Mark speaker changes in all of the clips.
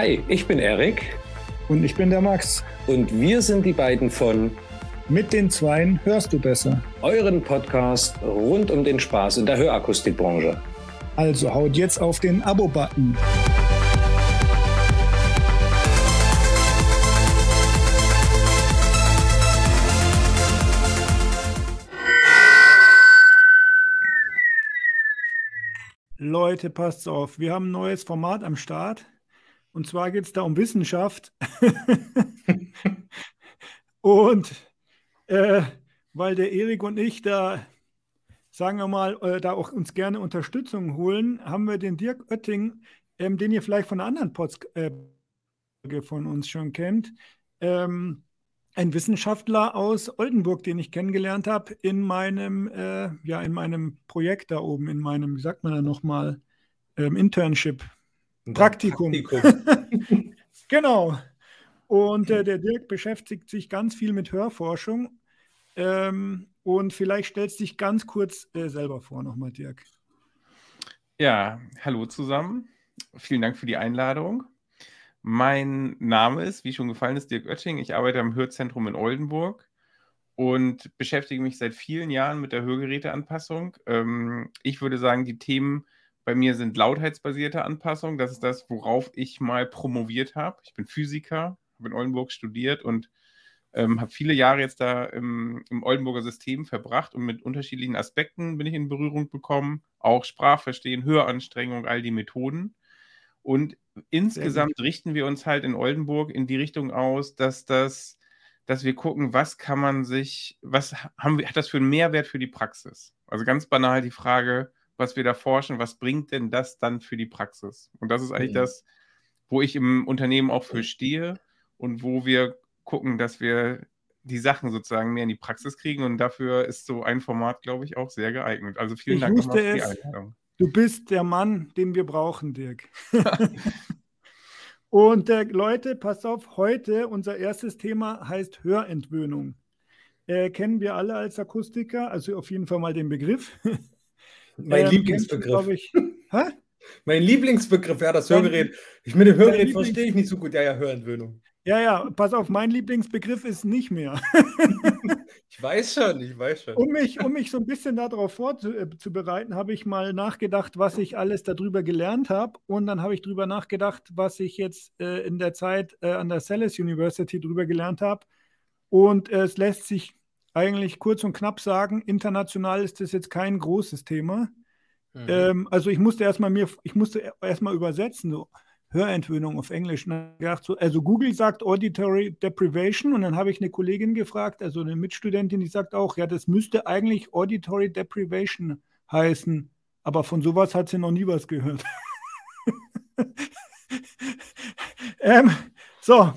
Speaker 1: Hi, ich bin Erik.
Speaker 2: Und ich bin der Max.
Speaker 1: Und wir sind die beiden von
Speaker 2: Mit den Zweien hörst du besser.
Speaker 1: Euren Podcast rund um den Spaß in der Hörakustikbranche.
Speaker 2: Also haut jetzt auf den Abo-Button. Leute, passt auf, wir haben ein neues Format am Start. Und zwar geht es da um Wissenschaft. und äh, weil der Erik und ich da, sagen wir mal, äh, da auch uns gerne Unterstützung holen, haben wir den Dirk Oetting, ähm, den ihr vielleicht von einer anderen Podcast äh, von uns schon kennt, ähm, ein Wissenschaftler aus Oldenburg, den ich kennengelernt habe in meinem, äh, ja, in meinem Projekt da oben, in meinem, wie sagt man da nochmal, ähm, Internship, Praktikum. Praktikum. genau. Und äh, der Dirk beschäftigt sich ganz viel mit Hörforschung. Ähm, und vielleicht stellst du dich ganz kurz äh, selber vor nochmal, Dirk.
Speaker 3: Ja, hallo zusammen. Vielen Dank für die Einladung. Mein Name ist, wie schon gefallen ist, Dirk Oetting. Ich arbeite am Hörzentrum in Oldenburg und beschäftige mich seit vielen Jahren mit der Hörgeräteanpassung. Ähm, ich würde sagen, die Themen bei mir sind lautheitsbasierte Anpassungen. Das ist das, worauf ich mal promoviert habe. Ich bin Physiker, habe in Oldenburg studiert und ähm, habe viele Jahre jetzt da im, im, Oldenburger System verbracht und mit unterschiedlichen Aspekten bin ich in Berührung bekommen. Auch Sprachverstehen, Höranstrengung, all die Methoden. Und insgesamt richten wir uns halt in Oldenburg in die Richtung aus, dass das, dass wir gucken, was kann man sich, was haben wir, hat das für einen Mehrwert für die Praxis? Also ganz banal die Frage, was wir da forschen, was bringt denn das dann für die Praxis? Und das ist eigentlich mhm. das, wo ich im Unternehmen auch für stehe und wo wir gucken, dass wir die Sachen sozusagen mehr in die Praxis kriegen. Und dafür ist so ein Format, glaube ich, auch sehr geeignet. Also vielen ich Dank nochmal für die Einladung.
Speaker 2: Du bist der Mann, den wir brauchen, Dirk. und äh, Leute, passt auf, heute unser erstes Thema heißt Hörentwöhnung. Äh, kennen wir alle als Akustiker, also auf jeden Fall mal den Begriff.
Speaker 4: Mein ähm, Lieblingsbegriff. Ich, mein Lieblingsbegriff, ja, das Hörgerät. Ich mit dem Hörgerät verstehe ich nicht so gut. Ja, ja, Hörentwöhnung.
Speaker 2: Ja, ja, pass auf, mein Lieblingsbegriff ist nicht mehr.
Speaker 4: ich weiß schon, ich weiß schon.
Speaker 2: Um mich, um mich so ein bisschen darauf vorzubereiten, habe ich mal nachgedacht, was ich alles darüber gelernt habe. Und dann habe ich darüber nachgedacht, was ich jetzt äh, in der Zeit äh, an der Salles University darüber gelernt habe. Und äh, es lässt sich eigentlich kurz und knapp sagen, international ist das jetzt kein großes Thema. Mhm. Ähm, also ich musste erstmal mir, ich musste erstmal übersetzen, so Hörentwöhnung auf Englisch. So, also Google sagt Auditory Deprivation und dann habe ich eine Kollegin gefragt, also eine Mitstudentin, die sagt auch, ja, das müsste eigentlich Auditory Deprivation heißen, aber von sowas hat sie noch nie was gehört. ähm, so,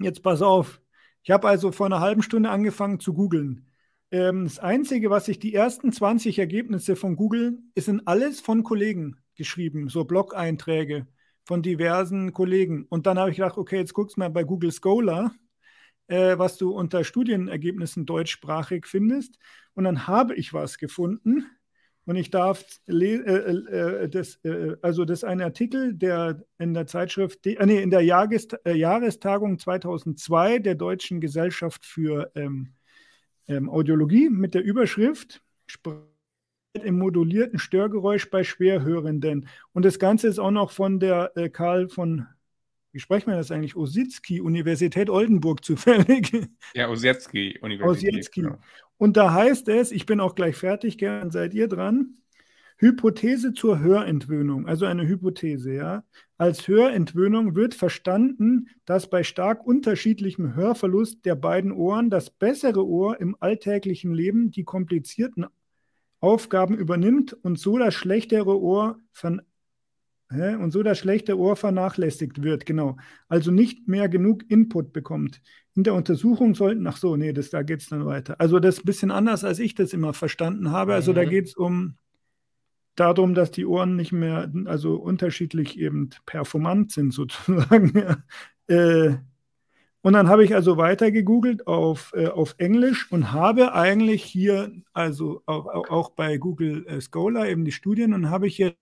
Speaker 2: jetzt pass auf. Ich habe also vor einer halben Stunde angefangen zu googeln. Ähm, das Einzige, was ich die ersten 20 Ergebnisse von Google, sind alles von Kollegen geschrieben, so Blog-Einträge von diversen Kollegen. Und dann habe ich gedacht, okay, jetzt guckst du mal bei Google Scholar, äh, was du unter Studienergebnissen deutschsprachig findest. Und dann habe ich was gefunden. Und ich darf, äh, äh, das, äh, also das ist ein Artikel, der in der Zeitschrift, äh, nee, in der Jahres, äh, Jahrestagung 2002 der Deutschen Gesellschaft für ähm, ähm, Audiologie mit der Überschrift im modulierten Störgeräusch bei Schwerhörenden. Und das Ganze ist auch noch von der äh, Karl von wie sprechen wir das eigentlich? Ositzky, Universität Oldenburg zufällig.
Speaker 3: Ja, Ositzky, Universität.
Speaker 2: Ositzky. Genau. Und da heißt es, ich bin auch gleich fertig, gern seid ihr dran. Hypothese zur Hörentwöhnung, also eine Hypothese, ja. Als Hörentwöhnung wird verstanden, dass bei stark unterschiedlichem Hörverlust der beiden Ohren das bessere Ohr im alltäglichen Leben die komplizierten Aufgaben übernimmt und so das schlechtere Ohr von und so das schlechte Ohr vernachlässigt wird, genau. Also nicht mehr genug Input bekommt. In der Untersuchung sollten, ach so, nee, das, da geht es dann weiter. Also das ist ein bisschen anders, als ich das immer verstanden habe. Also mhm. da geht es um darum, dass die Ohren nicht mehr, also unterschiedlich eben performant sind sozusagen. äh, und dann habe ich also weiter gegoogelt auf, äh, auf Englisch und habe eigentlich hier, also auch, auch bei Google äh, Scholar eben die Studien und habe ich hier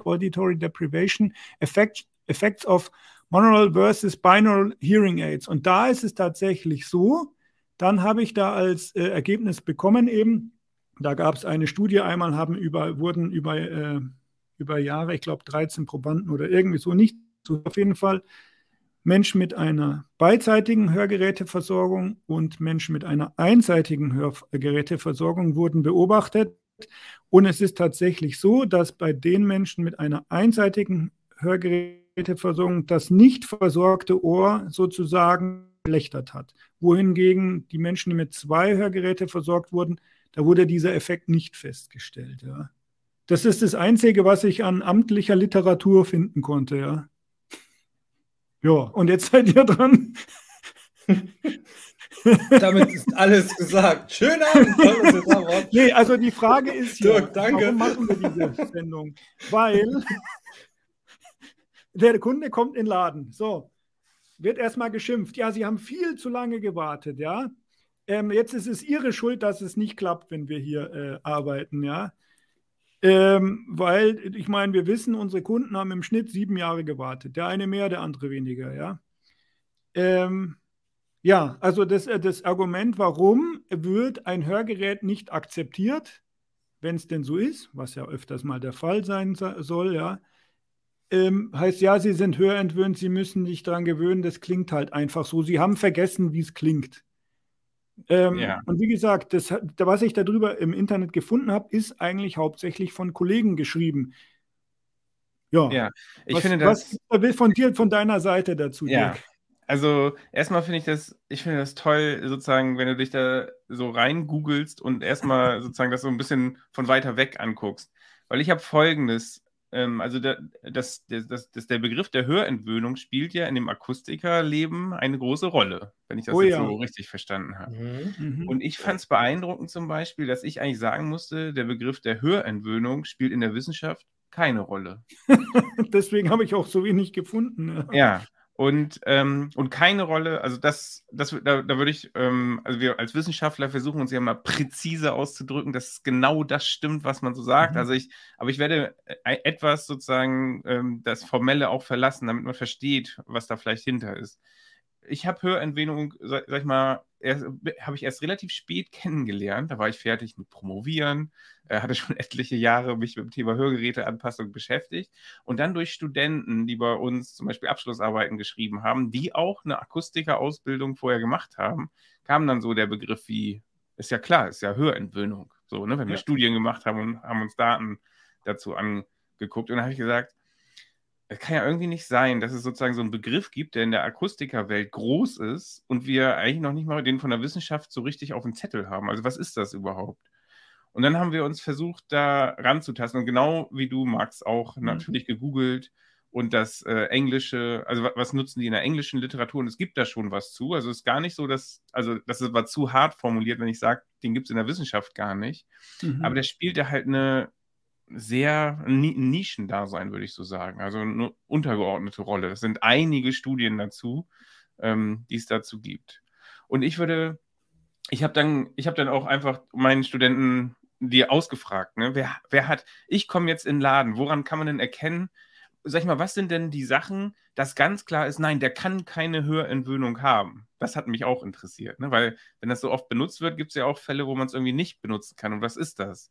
Speaker 2: Auditory Deprivation, Effect, Effects of Monaural versus Binaural Hearing Aids. Und da ist es tatsächlich so, dann habe ich da als äh, Ergebnis bekommen eben, da gab es eine Studie, einmal haben über, wurden über, äh, über Jahre, ich glaube 13 Probanden oder irgendwie so, nicht so auf jeden Fall, Menschen mit einer beidseitigen Hörgeräteversorgung und Menschen mit einer einseitigen Hörgeräteversorgung wurden beobachtet. Und es ist tatsächlich so, dass bei den Menschen mit einer einseitigen Hörgeräteversorgung das nicht versorgte Ohr sozusagen verschlechtert hat. Wohingegen die Menschen, die mit zwei Hörgeräten versorgt wurden, da wurde dieser Effekt nicht festgestellt. Ja. Das ist das Einzige, was ich an amtlicher Literatur finden konnte. Ja. Ja, und jetzt seid ihr dran.
Speaker 4: Damit ist alles gesagt. Schönen Abend.
Speaker 2: nee, also die Frage ist ja, Dirk, warum machen wir diese Sendung? Weil der Kunde kommt in den Laden. So, wird erstmal geschimpft. Ja, Sie haben viel zu lange gewartet, ja. Ähm, jetzt ist es Ihre Schuld, dass es nicht klappt, wenn wir hier äh, arbeiten, ja. Ähm, weil, ich meine, wir wissen, unsere Kunden haben im Schnitt sieben Jahre gewartet. Der eine mehr, der andere weniger, ja. Ähm, ja, also das, äh, das Argument, warum wird ein Hörgerät nicht akzeptiert, wenn es denn so ist, was ja öfters mal der Fall sein soll, ja, ähm, heißt ja, Sie sind hörentwöhnt, Sie müssen sich daran gewöhnen, das klingt halt einfach so. Sie haben vergessen, wie es klingt. Ähm, ja. Und wie gesagt, das, was ich darüber im Internet gefunden habe, ist eigentlich hauptsächlich von Kollegen geschrieben.
Speaker 3: Ja, ja ich
Speaker 2: was,
Speaker 3: finde das.
Speaker 2: Was will von dir, von deiner Seite dazu,
Speaker 3: ja. Dirk? Also erstmal finde ich das, ich finde das toll, sozusagen, wenn du dich da so rein googelst und erstmal sozusagen das so ein bisschen von weiter weg anguckst. Weil ich habe folgendes ähm, also der, das, das, das, der Begriff der Hörentwöhnung spielt ja in dem Akustikerleben eine große Rolle, wenn ich das oh, jetzt ja. so richtig verstanden habe. Mhm. mhm. Und ich fand es beeindruckend zum Beispiel, dass ich eigentlich sagen musste, der Begriff der Hörentwöhnung spielt in der Wissenschaft keine Rolle.
Speaker 2: Deswegen habe ich auch so wenig gefunden.
Speaker 3: Ja, ja und, ähm, und keine Rolle, also das, das da, da würde ich, ähm, also wir als Wissenschaftler versuchen uns ja mal präzise auszudrücken, dass genau das stimmt, was man so sagt. Mhm. Also ich, aber ich werde äh, etwas sozusagen ähm, das Formelle auch verlassen, damit man versteht, was da vielleicht hinter ist ich habe Hörentwöhnung, sag, sag, ich mal, habe ich erst relativ spät kennengelernt. Da war ich fertig mit Promovieren, äh, hatte schon etliche Jahre mich mit dem Thema Hörgeräteanpassung beschäftigt. Und dann durch Studenten, die bei uns zum Beispiel Abschlussarbeiten geschrieben haben, die auch eine Akustikerausbildung vorher gemacht haben, kam dann so der Begriff wie, ist ja klar, ist ja Hörentwöhnung. So, ne, wenn wir Studien gemacht haben und haben uns Daten dazu angeguckt. Und dann habe ich gesagt, es kann ja irgendwie nicht sein, dass es sozusagen so einen Begriff gibt, der in der Akustikerwelt groß ist und wir eigentlich noch nicht mal den von der Wissenschaft so richtig auf dem Zettel haben. Also was ist das überhaupt? Und dann haben wir uns versucht, da ranzutasten. Und genau wie du, Max, auch mhm. natürlich gegoogelt und das äh, Englische, also was nutzen die in der englischen Literatur? Und es gibt da schon was zu. Also es ist gar nicht so, dass, also das war zu hart formuliert, wenn ich sage, den gibt es in der Wissenschaft gar nicht. Mhm. Aber der spielt ja halt eine sehr Nischendasein, würde ich so sagen. Also eine untergeordnete Rolle. Es sind einige Studien dazu, ähm, die es dazu gibt. Und ich würde, ich habe dann, ich habe dann auch einfach meinen Studenten die ausgefragt, ne? wer, wer hat, ich komme jetzt in den Laden, woran kann man denn erkennen, sag ich mal, was sind denn die Sachen, dass ganz klar ist, nein, der kann keine Hörentwöhnung haben. Das hat mich auch interessiert, ne? weil wenn das so oft benutzt wird, gibt es ja auch Fälle, wo man es irgendwie nicht benutzen kann. Und was ist das?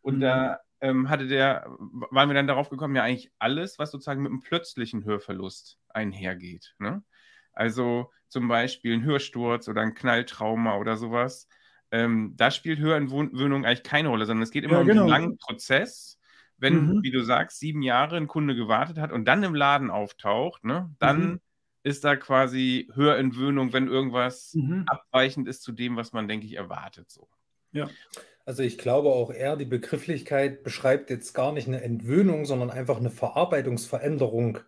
Speaker 3: Und mhm. da ähm, hatte der, waren wir dann darauf gekommen, ja eigentlich alles, was sozusagen mit einem plötzlichen Hörverlust einhergeht. Ne? Also zum Beispiel ein Hörsturz oder ein Knalltrauma oder sowas. Ähm, da spielt Hörentwöhnung eigentlich keine Rolle, sondern es geht immer ja, genau. um den langen Prozess. Wenn, mhm. wie du sagst, sieben Jahre ein Kunde gewartet hat und dann im Laden auftaucht, ne, dann mhm. ist da quasi Hörentwöhnung, wenn irgendwas mhm. abweichend ist zu dem, was man, denke ich, erwartet. So.
Speaker 4: Ja. Also ich glaube auch eher, die Begrifflichkeit beschreibt jetzt gar nicht eine Entwöhnung, sondern einfach eine Verarbeitungsveränderung.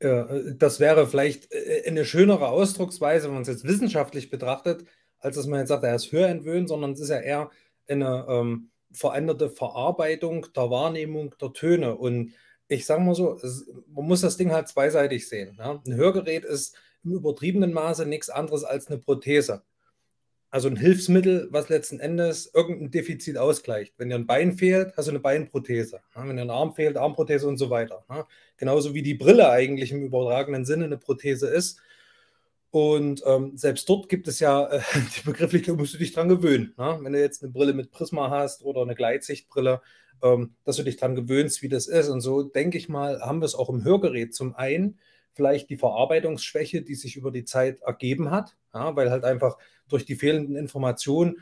Speaker 4: Äh, das wäre vielleicht äh, eine schönere Ausdrucksweise, wenn man es jetzt wissenschaftlich betrachtet, als dass man jetzt sagt, er ist hörentwöhnt, sondern es ist ja eher eine ähm, veränderte Verarbeitung der Wahrnehmung der Töne. Und ich sage mal so, es, man muss das Ding halt zweiseitig sehen. Ja? Ein Hörgerät ist im übertriebenen Maße nichts anderes als eine Prothese Also ein Hilfsmittel, was letzten Endes irgendein Defizit ausgleicht. Wenn dir ein Bein fehlt, hast du eine Beinprothese. Wenn dir ein Arm fehlt, Armprothese und so weiter. Genauso wie die Brille eigentlich im übertragenen Sinne eine Prothese ist. Und ähm, selbst dort gibt es ja äh, die Begrifflichkeit, musst du dich dran gewöhnen. Ne? Wenn du jetzt eine Brille mit Prisma hast oder eine Gleitsichtbrille, ähm, dass du dich dran gewöhnst, wie das ist. Und so denke ich mal, haben wir es auch im Hörgerät. Zum einen vielleicht die Verarbeitungsschwäche, die sich über die Zeit ergeben hat, ja, weil halt einfach durch die fehlenden Informationen,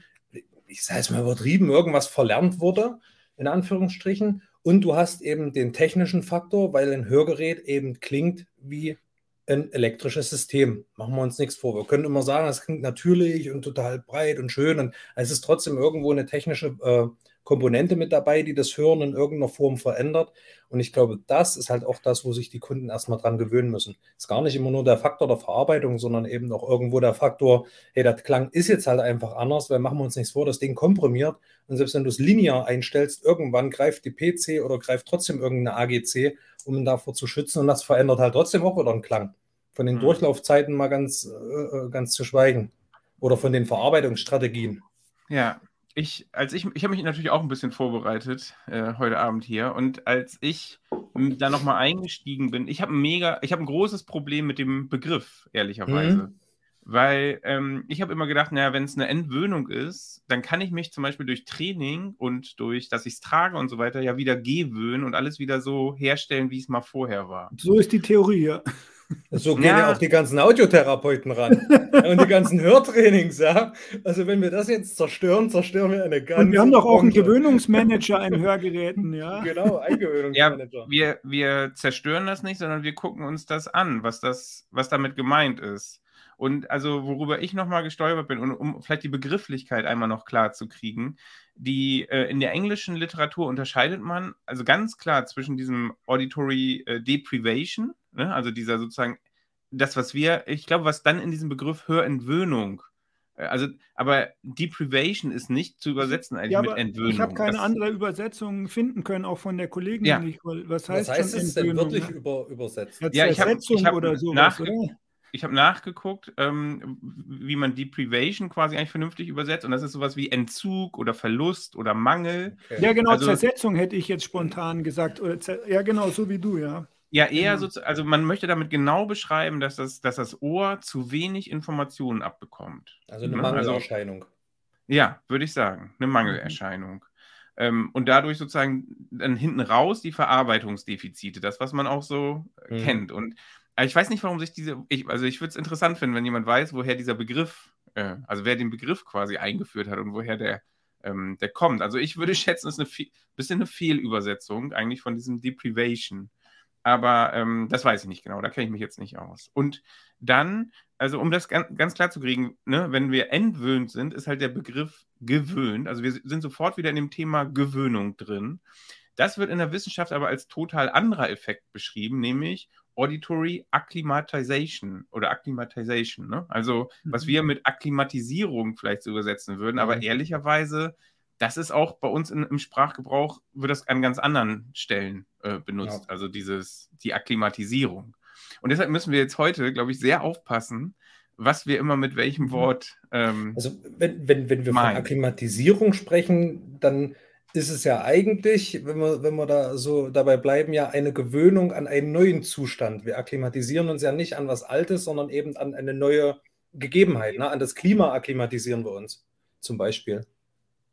Speaker 4: ich sage es mal übertrieben, irgendwas verlernt wurde, in Anführungsstrichen. Und du hast eben den technischen Faktor, weil ein Hörgerät eben klingt wie ein elektrisches System. Machen wir uns nichts vor. Wir können immer sagen, es klingt natürlich und total breit und schön. Und es ist trotzdem irgendwo eine technische äh, Komponente mit dabei, die das Hören in irgendeiner Form verändert. Und ich glaube, das ist halt auch das, wo sich die Kunden erstmal dran gewöhnen müssen. Es ist gar nicht immer nur der Faktor der Verarbeitung, sondern eben auch irgendwo der Faktor, hey, der Klang ist jetzt halt einfach anders, weil machen wir uns nichts vor, das Ding komprimiert. Und selbst wenn du es linear einstellst, irgendwann greift die PC oder greift trotzdem irgendeine AGC, um ihn davor zu schützen. Und das verändert halt trotzdem auch wieder einen Klang. Von den mhm. Durchlaufzeiten mal ganz, äh, äh, ganz zu schweigen. Oder von den Verarbeitungsstrategien.
Speaker 3: Ja, ich, als ich, ich habe mich natürlich auch ein bisschen vorbereitet äh, heute Abend hier und als ich da nochmal eingestiegen bin, ich habe ein mega, ich habe ein großes Problem mit dem Begriff, ehrlicherweise. Mhm. Weil ähm, ich habe immer gedacht, naja, wenn es eine Entwöhnung ist, dann kann ich mich zum Beispiel durch Training und durch, dass ich es trage und so weiter, ja wieder gewöhnen und alles wieder so herstellen, wie es mal vorher war.
Speaker 2: So ist die Theorie, ja.
Speaker 4: So gehen ja. ja. auch die ganzen Audiotherapeuten ran und die ganzen Hörtrainings, ja. Also wenn wir das jetzt zerstören, zerstören wir eine ganze. Und
Speaker 2: wir haben doch auch einen Gewöhnungsmanager in Hörgeräten, ja.
Speaker 3: Genau, ein Gewöhnungsmanager. Ja, wir, wir zerstören das nicht, sondern wir gucken uns das an, was das, was damit gemeint ist. Und also, worüber ich nochmal gestolpert bin, und um vielleicht die Begrifflichkeit einmal noch klar zu kriegen, die äh, in der englischen Literatur unterscheidet man also ganz klar zwischen diesem Auditory äh, Deprivation, Ne? Also dieser sozusagen, das, was wir, ich glaube, was dann in diesem Begriff Hörentwöhnung äh, also, aber Deprivation ist nicht zu übersetzen eigentlich ja, mit Entwöhnung.
Speaker 2: Ich habe keine das, andere Übersetzung finden können, auch von der Kollegin.
Speaker 4: Ja. Nicht, was heißt, was heißt es denn wirklich über, übersetzt?
Speaker 3: Ja, ich habe hab oder sowas, nachge oder? Ich habe nachgeguckt, ähm, wie man Deprivation quasi eigentlich vernünftig übersetzt. Und das ist sowas wie Entzug oder Verlust oder Mangel.
Speaker 2: Okay. Ja, genau, also, Zersetzung hätte ich jetzt spontan gesagt. ja, genau, so wie du, ja.
Speaker 3: Ja, eher mhm. so, also man möchte damit genau beschreiben, dass das, dass das Ohr zu wenig Informationen abbekommt.
Speaker 4: Also eine ne? also Mangelerscheinung. Also,
Speaker 3: ja, würde ich sagen, eine Mangelerscheinung. Mhm. Ähm, und dadurch sozusagen dann hinten raus die Verarbeitungsdefizite, das, was man auch so mhm. kennt. Und ich weiß nicht, warum sich diese, ich, also ich würde es interessant finden, wenn jemand weiß, woher dieser Begriff, äh, also wer den Begriff quasi eingeführt hat und woher der, ähm, der kommt. Also ich würde schätzen, es ist ein bisschen eine Fehlübersetzung eigentlich von diesem Deprivation. Aber ähm, das weiß ich nicht genau, da kenne ich mich jetzt nicht aus. Und dann, also um das ganz, ganz klar zu kriegen, ne, wenn wir entwöhnt sind, ist halt der Begriff gewöhnt. Also wir sind sofort wieder in dem Thema Gewöhnung drin. Das wird in der Wissenschaft aber als total anderer Effekt beschrieben, nämlich Auditory Acclimatization oder Acclimatization. Ne? Also, was mhm. wir mit Akklimatisierung vielleicht so übersetzen würden, aber mhm. ehrlicherweise das ist auch bei uns in, im Sprachgebrauch, wird das an ganz anderen Stellen äh, benutzt, ja. also dieses, die Akklimatisierung. Und deshalb müssen wir jetzt heute, glaube ich, sehr aufpassen, was wir immer mit welchem mhm. Wort. Ähm,
Speaker 4: also, wenn, wenn, wenn wir meinen. von Akklimatisierung sprechen, dann ist es ja eigentlich, wenn wir, wenn wir da so dabei bleiben, ja eine Gewöhnung an einen neuen Zustand. Wir akklimatisieren uns ja nicht an was Altes, sondern eben an eine neue Gegebenheit. Ne? An das Klima akklimatisieren wir uns zum Beispiel.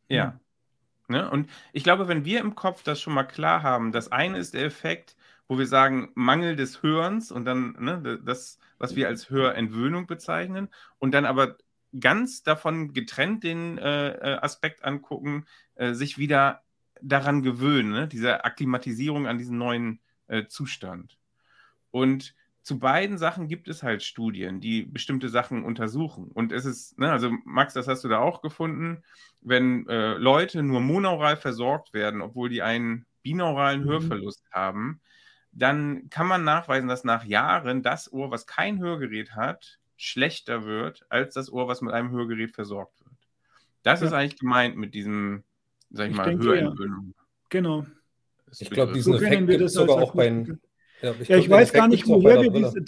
Speaker 3: Ja. Ne? Und ich glaube, wenn wir im Kopf das schon mal klar haben, das eine ist der Effekt, wo wir sagen, Mangel des Hörens und dann ne, das, was wir als Hörentwöhnung bezeichnen, und dann aber ganz davon getrennt den äh, äh, Aspekt angucken, äh, sich wieder daran gewöhnen, ne? diese Akklimatisierung an diesen neuen äh, Zustand. Und zu beiden Sachen gibt es halt Studien, die bestimmte Sachen untersuchen. Und es ist, ne, also Max, das hast du da auch gefunden, wenn äh, Leute nur monaural versorgt werden, obwohl die einen binauralen mhm. Hörverlust haben, dann kann man nachweisen, dass nach Jahren das Ohr, was kein Hörgerät hat, schlechter wird als das Ohr, was mit einem Hörgerät versorgt wird. Das ja. ist eigentlich gemeint mit diesem, sag ich, ich mal, Hörentwöhnung.
Speaker 2: Ja. Genau.
Speaker 4: Ich glaube, diesen so Effekt gibt es sogar auch bei,
Speaker 2: ja, ich, ja, ich weiß gar nicht, woher wir diese,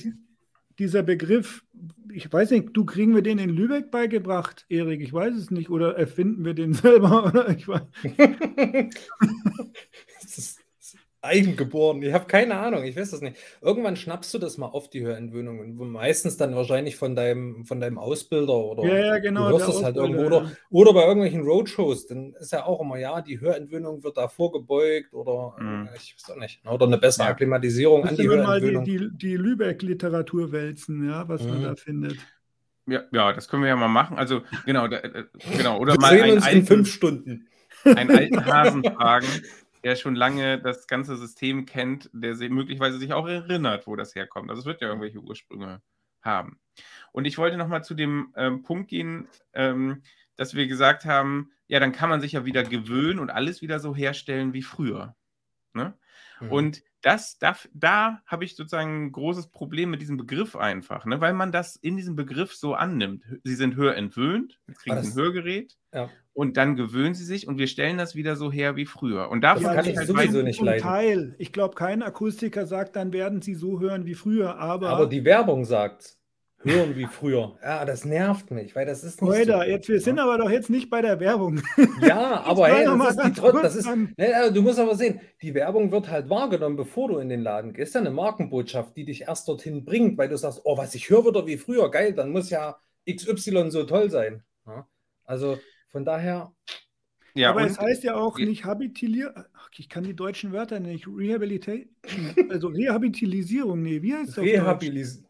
Speaker 2: dieser Begriff, ich weiß nicht, du kriegen wir den in Lübeck beigebracht, Erik, ich weiß es nicht, oder erfinden wir den selber? Oder? Ich weiß.
Speaker 4: das ist Eigengeboren. Ich habe keine Ahnung, ich weiß das nicht. Irgendwann schnappst du das mal auf, die Hörentwöhnungen. Meistens dann wahrscheinlich von deinem, von deinem Ausbilder oder
Speaker 2: ja, ja, genau,
Speaker 4: du hörst das halt irgendwo. Oder, oder bei irgendwelchen Roadshows, dann ist ja auch immer, ja, die Hörentwöhnung wird da vorgebeugt oder mhm. äh, ich weiß auch nicht. Oder eine bessere ja. Akklimatisierung
Speaker 2: an die Hörentwöhnung. mal die, die, die Lübeck-Literatur wälzen, ja, was mhm. man da findet.
Speaker 3: Ja, ja, das können wir ja mal machen. Also, genau, da, äh, genau. Oder
Speaker 4: wir
Speaker 3: mal
Speaker 4: sehen uns in fünf Stunden.
Speaker 3: Einen alten Hasen fragen, der schon lange das ganze System kennt, der möglicherweise sich auch erinnert, wo das herkommt. Also es wird ja irgendwelche Ursprünge haben. Und ich wollte nochmal zu dem ähm, Punkt gehen, ähm, dass wir gesagt haben, ja, dann kann man sich ja wieder gewöhnen und alles wieder so herstellen wie früher. Ne? Mhm. Und das, da, da habe ich sozusagen ein großes Problem mit diesem Begriff einfach, ne? weil man das in diesem Begriff so annimmt. Sie sind hörentwöhnt, jetzt kriegen sie ein Hörgerät ja. und dann gewöhnen sie sich und wir stellen das wieder so her wie früher. Und
Speaker 2: dafür kann ich halt sowieso nicht leiden. Teil. Ich glaube, kein Akustiker sagt, dann werden sie so hören wie früher, aber.
Speaker 4: Aber die Werbung sagt hören wie früher. Ja, das nervt mich, weil das ist
Speaker 2: nicht Heute, so. jetzt, wir sind aber doch jetzt nicht bei der Werbung.
Speaker 4: Ja, aber hey, das ist die das ist, ne, du musst aber sehen, die Werbung wird halt wahrgenommen, bevor du in den Laden gehst. Das ist ja eine Markenbotschaft, die dich erst dorthin bringt, weil du sagst, oh, was ich höre wieder wie früher, geil, dann muss ja XY so toll sein. Ja? Also von daher.
Speaker 2: Ja, aber es heißt ja auch nicht Habitilier. Ich kann die deutschen Wörter nicht. Rehabilitation. Also Rehabilitisierung. Nee, wie heißt das?
Speaker 4: Rehabilis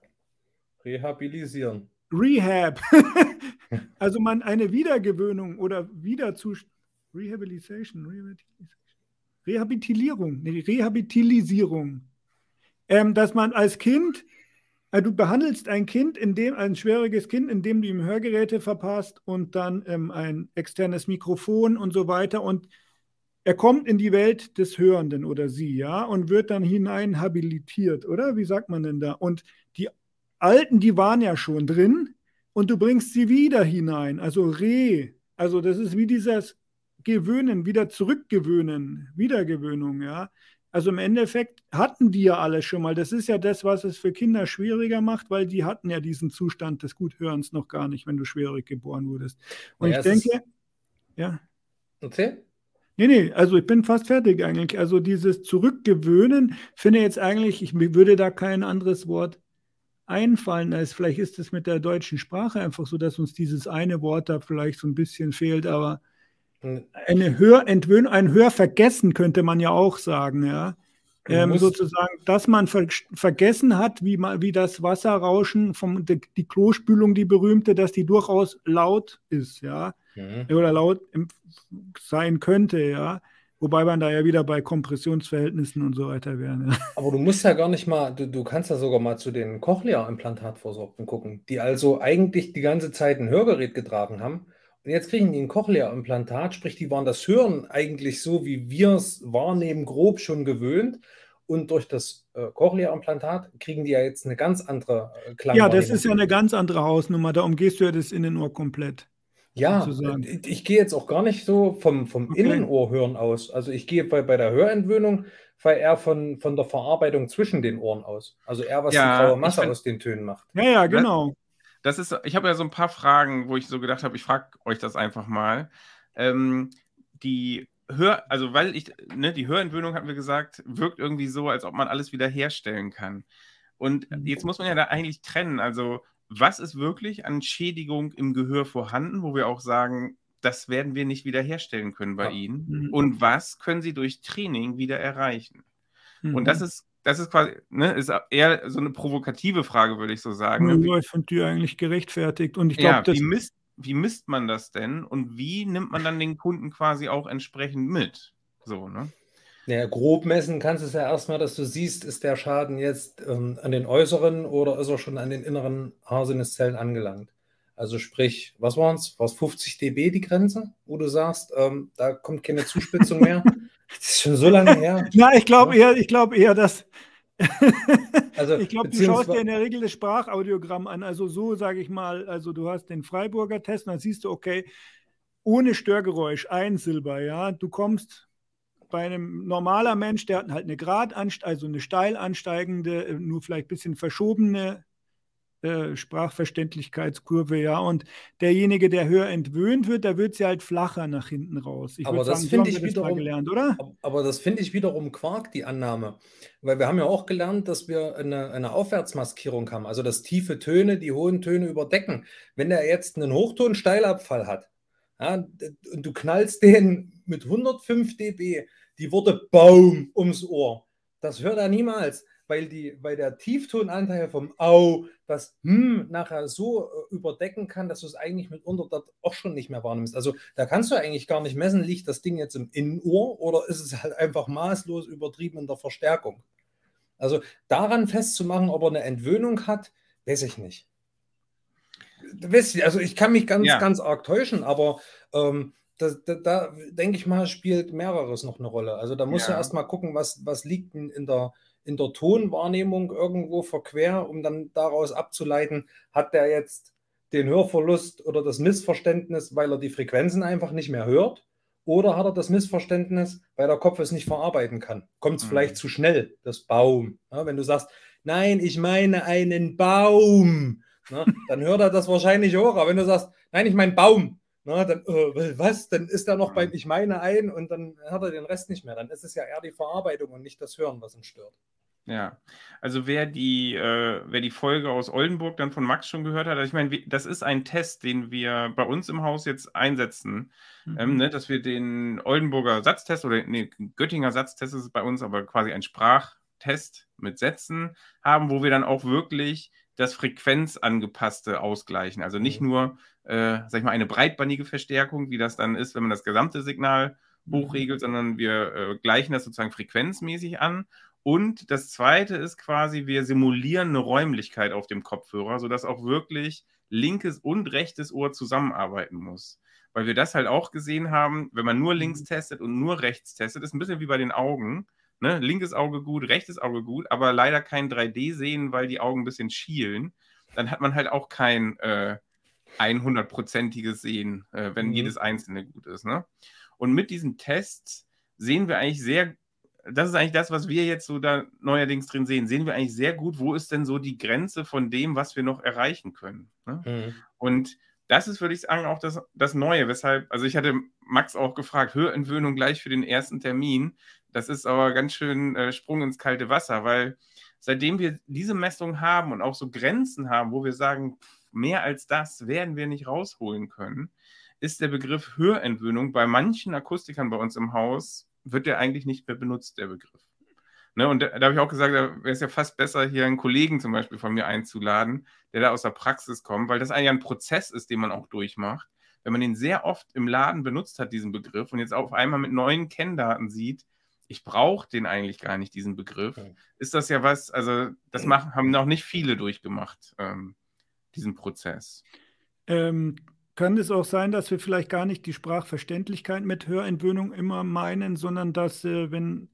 Speaker 4: Rehabilisieren.
Speaker 2: Rehab. also man eine Wiedergewöhnung oder Wiederzu Rehabilitation, Rehabilitierung, nee, Rehabilitisierung. Ähm, dass man als Kind, äh, du behandelst ein Kind, in dem, ein schwieriges Kind, indem du ihm Hörgeräte verpasst und dann ähm, ein externes Mikrofon und so weiter und er kommt in die Welt des Hörenden oder sie, ja, und wird dann hinein habilitiert, oder? Wie sagt man denn da? Und alten, die waren ja schon drin und du bringst sie wieder hinein, also re. Also das ist wie dieses Gewöhnen, wieder zurückgewöhnen, Wiedergewöhnung, ja. Also im Endeffekt hatten die ja alle schon mal. Das ist ja das, was es für Kinder schwieriger macht, weil die hatten ja diesen Zustand des Guthörens noch gar nicht, wenn du schwierig geboren wurdest. Und ja, ich denke, ja.
Speaker 4: Okay.
Speaker 2: Nee, nee, also ich bin fast fertig eigentlich. Also dieses Zurückgewöhnen finde ich jetzt eigentlich, ich würde da kein anderes Wort einfallen als vielleicht ist es mit der deutschen Sprache einfach so, dass uns dieses eine Wort da vielleicht so ein bisschen fehlt, aber hm. eine Hörentwöhnung, ein Hörvergessen könnte man ja auch sagen, ja. Ähm, sozusagen, dass man ver vergessen hat, wie, wie das Wasserrauschen, vom, die, die Klospülung, die berühmte, dass die durchaus laut ist, ja, mhm. oder laut sein könnte, ja. Wobei man da ja wieder bei Kompressionsverhältnissen und so weiter wäre. Ne?
Speaker 4: Aber du musst ja gar nicht mal, du, du kannst ja sogar mal zu den Cochlea-Implantatversorgten gucken, die also eigentlich die ganze Zeit ein Hörgerät getragen haben. Und jetzt kriegen die ein Cochlea-Implantat, sprich, die waren das Hören eigentlich so, wie wir es wahrnehmen, grob schon gewöhnt. Und durch das äh, Cochlea-Implantat kriegen die ja jetzt eine ganz andere
Speaker 2: äh, Klangwahrnehmung. Ja, das ist ja eine ganz andere Hausnummer. Da umgehst du ja das Innenohr komplett.
Speaker 4: Ja, ich, ich gehe jetzt auch gar nicht so vom, vom okay. Innenohrhören aus. Also ich gehe bei, bei der Hörentwöhnung weil eher von, von der Verarbeitung zwischen den Ohren aus. Also eher, was ja, die graue Masse find, aus den Tönen macht.
Speaker 2: Ja, ja, genau.
Speaker 3: Das, das ist, ich habe ja so ein paar Fragen, wo ich so gedacht habe, ich frage euch das einfach mal. Ähm, die Hör, also weil ich, ne, die Hörentwöhnung, hatten wir gesagt, wirkt irgendwie so, als ob man alles wieder herstellen kann. Und mhm. jetzt muss man ja da eigentlich trennen. Also was ist wirklich an Schädigung im Gehör vorhanden, wo wir auch sagen, das werden wir nicht wiederherstellen können bei ja. Ihnen. Mhm. Und was können Sie durch Training wieder erreichen? Mhm. Und das ist, das ist quasi, ne, ist eher so eine provokative Frage, würde ich so sagen.
Speaker 2: Ja, ne? ich finde die eigentlich gerechtfertigt. Und ich glaube,
Speaker 3: ja, wie, misst, wie misst man das denn? Und wie nimmt man dann den Kunden quasi auch entsprechend mit? So, ne?
Speaker 4: Ja, grob messen kannst du es ja erstmal, dass du siehst, ist der Schaden jetzt ähm, an den äußeren oder ist er schon an den inneren Haarsinneszellen angelangt. Also sprich, was waren es? War es 50 dB die Grenze, wo du sagst, ähm, da kommt keine Zuspitzung mehr? das ist schon so lange her.
Speaker 2: Ja, ich glaube eher, ich glaube eher, dass also, ich glaube, du schaust dir in der Regel das Sprachaudiogramm an. Also so sage ich mal, also du hast den Freiburger Test und dann siehst du, okay, ohne Störgeräusch, ein Silber, ja, du kommst bei einem normaler Mensch, der hat halt eine Grad, also eine steil ansteigende, äh, nur vielleicht ein bisschen verschobene äh, Sprachverständlichkeitskurve, ja. Und derjenige, der höher entwöhnt wird, der wird sie halt flacher nach hinten raus.
Speaker 4: Ich aber das finde ich wiederum, gelernt, oder? Aber das finde ich wiederum Quark, die Annahme. Weil wir haben ja auch gelernt, dass wir eine, eine Aufwärtsmaskierung haben, also dass tiefe Töne die hohen Töne überdecken. Wenn der jetzt einen Hochton-Steilabfall hat, ja, und du knallst den mit 105 dB die Worte Baum ums Ohr, das hört er niemals weil, die, weil der Tieftonanteil vom Au das Hm nachher so äh, überdecken kann, dass du es eigentlich mitunter dort auch schon nicht mehr wahrnimmst. Also da kannst du eigentlich gar nicht messen, liegt das Ding jetzt im Innenohr oder ist es halt einfach maßlos übertrieben in der Verstärkung. Also daran festzumachen, ob er eine Entwöhnung hat, weiß ich nicht. Also ich kann mich ganz, ja. ganz arg täuschen, aber ähm, da, da, da denke ich mal, spielt mehreres noch eine Rolle. Also da muss ja, ja erstmal gucken, was, was liegt in, in der in der Tonwahrnehmung irgendwo verquer, um dann daraus abzuleiten, hat der jetzt den Hörverlust oder das Missverständnis, weil er die Frequenzen einfach nicht mehr hört? Oder hat er das Missverständnis, weil der Kopf es nicht verarbeiten kann? Kommt es mhm. vielleicht zu schnell, das Baum? Ja, wenn du sagst, nein, ich meine einen Baum, na, dann hört er das wahrscheinlich auch. Aber wenn du sagst, nein, ich meine Baum, na, dann, äh, was? Dann ist er noch beim Ich meine ein und dann hat er den Rest nicht mehr. Dann ist es ja eher die Verarbeitung und nicht das Hören, was ihn stört.
Speaker 3: Ja, also wer die, äh, wer die Folge aus Oldenburg dann von Max schon gehört hat, also ich meine, das ist ein Test, den wir bei uns im Haus jetzt einsetzen, mhm. ähm, ne, dass wir den Oldenburger Satztest oder nee, Göttinger Satztest ist es bei uns, aber quasi ein Sprachtest mit Sätzen haben, wo wir dann auch wirklich das Frequenzangepasste ausgleichen. Also nicht mhm. nur, äh, sag ich mal, eine breitbandige Verstärkung, wie das dann ist, wenn man das gesamte Signal mhm. hochregelt, sondern wir äh, gleichen das sozusagen frequenzmäßig an und das zweite ist quasi, wir simulieren eine Räumlichkeit auf dem Kopfhörer, sodass auch wirklich linkes und rechtes Ohr zusammenarbeiten muss. Weil wir das halt auch gesehen haben, wenn man nur links mhm. testet und nur rechts testet, ist ein bisschen wie bei den Augen. Ne? Linkes Auge gut, rechtes Auge gut, aber leider kein 3D sehen, weil die Augen ein bisschen schielen. Dann hat man halt auch kein äh, 100-prozentiges Sehen, äh, wenn mhm. jedes einzelne gut ist. Ne? Und mit diesen Tests sehen wir eigentlich sehr das ist eigentlich das, was wir jetzt so da neuerdings drin sehen. Sehen wir eigentlich sehr gut, wo ist denn so die Grenze von dem, was wir noch erreichen können. Ne? Mhm. Und das ist, würde ich sagen, auch das, das Neue. Weshalb, also ich hatte Max auch gefragt, Hörentwöhnung gleich für den ersten Termin. Das ist aber ganz schön äh, Sprung ins kalte Wasser, weil seitdem wir diese Messung haben und auch so Grenzen haben, wo wir sagen, mehr als das werden wir nicht rausholen können, ist der Begriff Hörentwöhnung bei manchen Akustikern bei uns im Haus wird der eigentlich nicht mehr benutzt, der Begriff. Ne, und da, da habe ich auch gesagt, da wäre es ja fast besser, hier einen Kollegen zum Beispiel von mir einzuladen, der da aus der Praxis kommt, weil das eigentlich ein Prozess ist, den man auch durchmacht. Wenn man den sehr oft im Laden benutzt hat, diesen Begriff, und jetzt auf einmal mit neuen Kenndaten sieht, ich brauche den eigentlich gar nicht, diesen Begriff, okay. ist das ja was, also das machen, haben noch nicht viele durchgemacht, ähm, diesen Prozess.
Speaker 2: Ähm, kann es auch sein, dass wir vielleicht gar nicht die Sprachverständlichkeit mit Hörentwöhnung immer meinen, sondern dass, äh, wenn,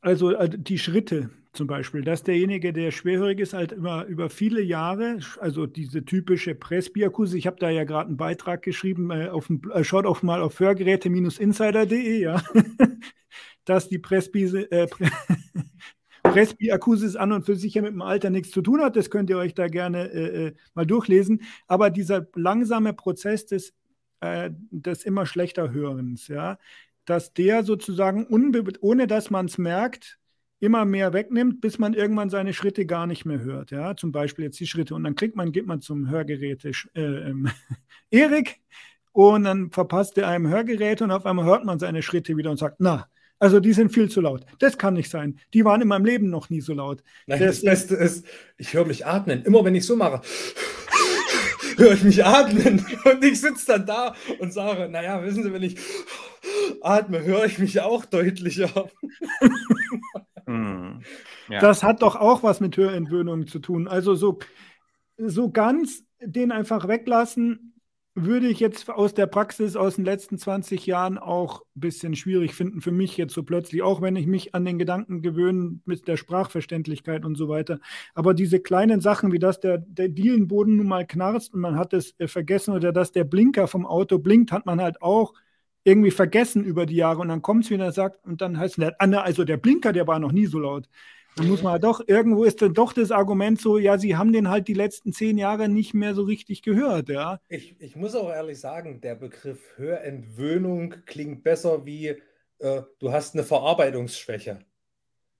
Speaker 2: also äh, die Schritte zum Beispiel, dass derjenige, der schwerhörig ist, halt immer über viele Jahre, also diese typische Presbyakuse, ich habe da ja gerade einen Beitrag geschrieben, äh, auf äh, schaut auch mal auf hörgeräte-insider.de, ja, dass die Presby, äh, Presbyakusis an und für sich ja mit dem Alter nichts zu tun hat. Das könnt ihr euch da gerne äh, mal durchlesen. Aber dieser langsame Prozess des, äh, des immer schlechter Hörens, ja, dass der sozusagen, ohne dass man es merkt, immer mehr wegnimmt, bis man irgendwann seine Schritte gar nicht mehr hört. Ja, zum Beispiel jetzt die Schritte. Und dann kriegt man, geht man zum Hörgerät äh, ähm, Erik und dann verpasst er einem Hörgerät und auf einmal hört man seine Schritte wieder und sagt, na, also die sind viel zu laut. Das kann nicht sein. Die waren in meinem Leben noch nie so laut.
Speaker 4: Nein, das, das Beste ist, ich höre mich atmen. Immer wenn ich so mache, höre ich mich atmen. Und ich sitze dann da und sage, naja, wissen Sie, wenn ich atme, höre ich mich auch deutlicher.
Speaker 2: Hm. Ja. Das hat doch auch was mit Hörentwöhnung zu tun. Also so, so ganz den einfach weglassen, würde ich jetzt aus der Praxis aus den letzten 20 Jahren auch ein bisschen schwierig finden für mich jetzt so plötzlich, auch wenn ich mich an den Gedanken gewöhne mit der Sprachverständlichkeit und so weiter. Aber diese kleinen Sachen, wie dass der, der Dielenboden nun mal knarzt und man hat es äh, vergessen oder dass der Blinker vom Auto blinkt, hat man halt auch irgendwie vergessen über die Jahre und dann kommt es wieder und sagt, und dann heißt es, also der Blinker, der war noch nie so laut. Dann muss man halt doch, irgendwo ist dann doch das Argument so, ja, sie haben den halt die letzten zehn Jahre nicht mehr so richtig gehört, ja.
Speaker 4: Ich, ich muss auch ehrlich sagen, der Begriff Hörentwöhnung klingt besser wie, äh, du hast eine Verarbeitungsschwäche.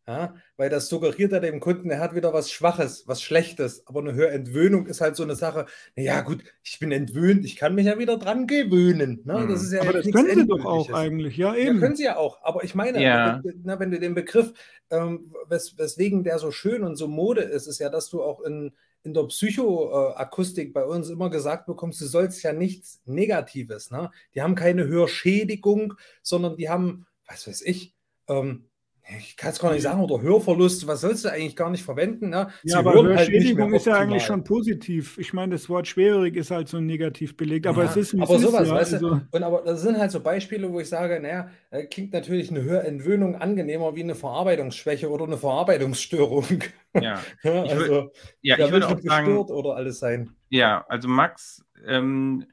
Speaker 4: Ja, weil das suggeriert ja dem Kunden, er hat wieder was Schwaches, was Schlechtes. Aber eine Hörentwöhnung ist halt so eine Sache, naja gut, ich bin entwöhnt, ich kann mich ja wieder dran gewöhnen. Ne?
Speaker 2: Das ist ja aber das können sie doch auch eigentlich, ja eben.
Speaker 4: Ja, können sie ja auch, aber ich meine,
Speaker 3: ja.
Speaker 4: na, wenn du den Begriff, ähm, wes weswegen der so schön und so Mode ist, ist ja, dass du auch in, in der Psychoakustik bei uns immer gesagt bekommst, du sollst ja nichts Negatives. Ne? Die haben keine Hörschädigung, sondern die haben, was weiß ich, ähm, ich kann es gar nicht sagen, oder Hörverlust, was sollst du eigentlich gar nicht verwenden? Ne?
Speaker 2: Ja, aber Hörschädigung halt ist ja eigentlich schon positiv. Ich meine, das Wort schwerhörig ist halt so negativ belegt, aber ja, es ist
Speaker 4: Aber sowas, ist, ja, weißt also. du, und aber das sind halt so Beispiele, wo ich sage, naja, äh, klingt natürlich eine Hörentwöhnung angenehmer wie eine Verarbeitungsschwäche oder eine Verarbeitungsstörung.
Speaker 3: Ja, ja ich also, ja, ich würde auch sagen,
Speaker 4: oder alles sein.
Speaker 3: Ja, also Max, ähm,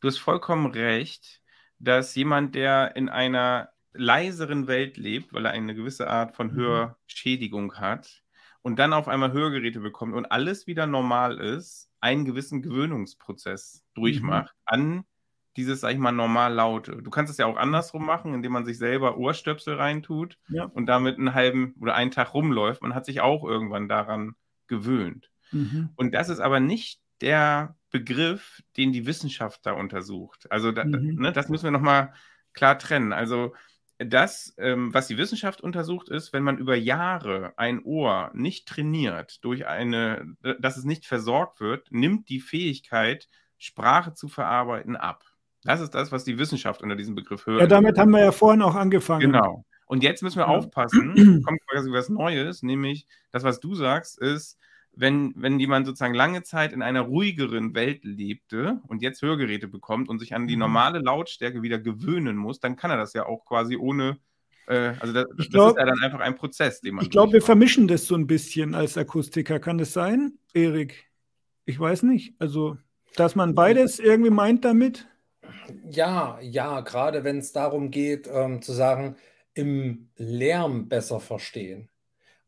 Speaker 3: du hast vollkommen recht, dass jemand, der in einer leiseren Welt lebt, weil er eine gewisse Art von mhm. Hörschädigung hat und dann auf einmal Hörgeräte bekommt und alles wieder normal ist, einen gewissen Gewöhnungsprozess durchmacht mhm. an dieses, sag ich mal, normal Laute. Du kannst es ja auch andersrum machen, indem man sich selber Ohrstöpsel reintut ja. und damit einen halben oder einen Tag rumläuft. Man hat sich auch irgendwann daran gewöhnt. Mhm. Und das ist aber nicht der Begriff, den die Wissenschaft da untersucht. Also da, mhm. ne, das müssen wir nochmal klar trennen. Also das, ähm, was die Wissenschaft untersucht, ist, wenn man über Jahre ein Ohr nicht trainiert, durch eine, dass es nicht versorgt wird, nimmt die Fähigkeit, Sprache zu verarbeiten, ab. Das ist das, was die Wissenschaft unter diesem Begriff hört.
Speaker 2: Ja, damit haben wir ja vorhin auch angefangen.
Speaker 3: Genau. Und jetzt müssen wir aufpassen, kommt quasi was Neues, nämlich das, was du sagst, ist, wenn, wenn jemand sozusagen lange Zeit in einer ruhigeren Welt lebte und jetzt Hörgeräte bekommt und sich an die mhm. normale Lautstärke wieder gewöhnen muss, dann kann er das ja auch quasi ohne. Äh, also das, das glaub, ist ja dann einfach ein Prozess, den man.
Speaker 2: Ich glaube, wir vermischen das so ein bisschen als Akustiker. Kann das sein, Erik? Ich weiß nicht. Also, dass man beides irgendwie meint damit?
Speaker 4: Ja, ja, gerade wenn es darum geht, ähm, zu sagen, im Lärm besser verstehen.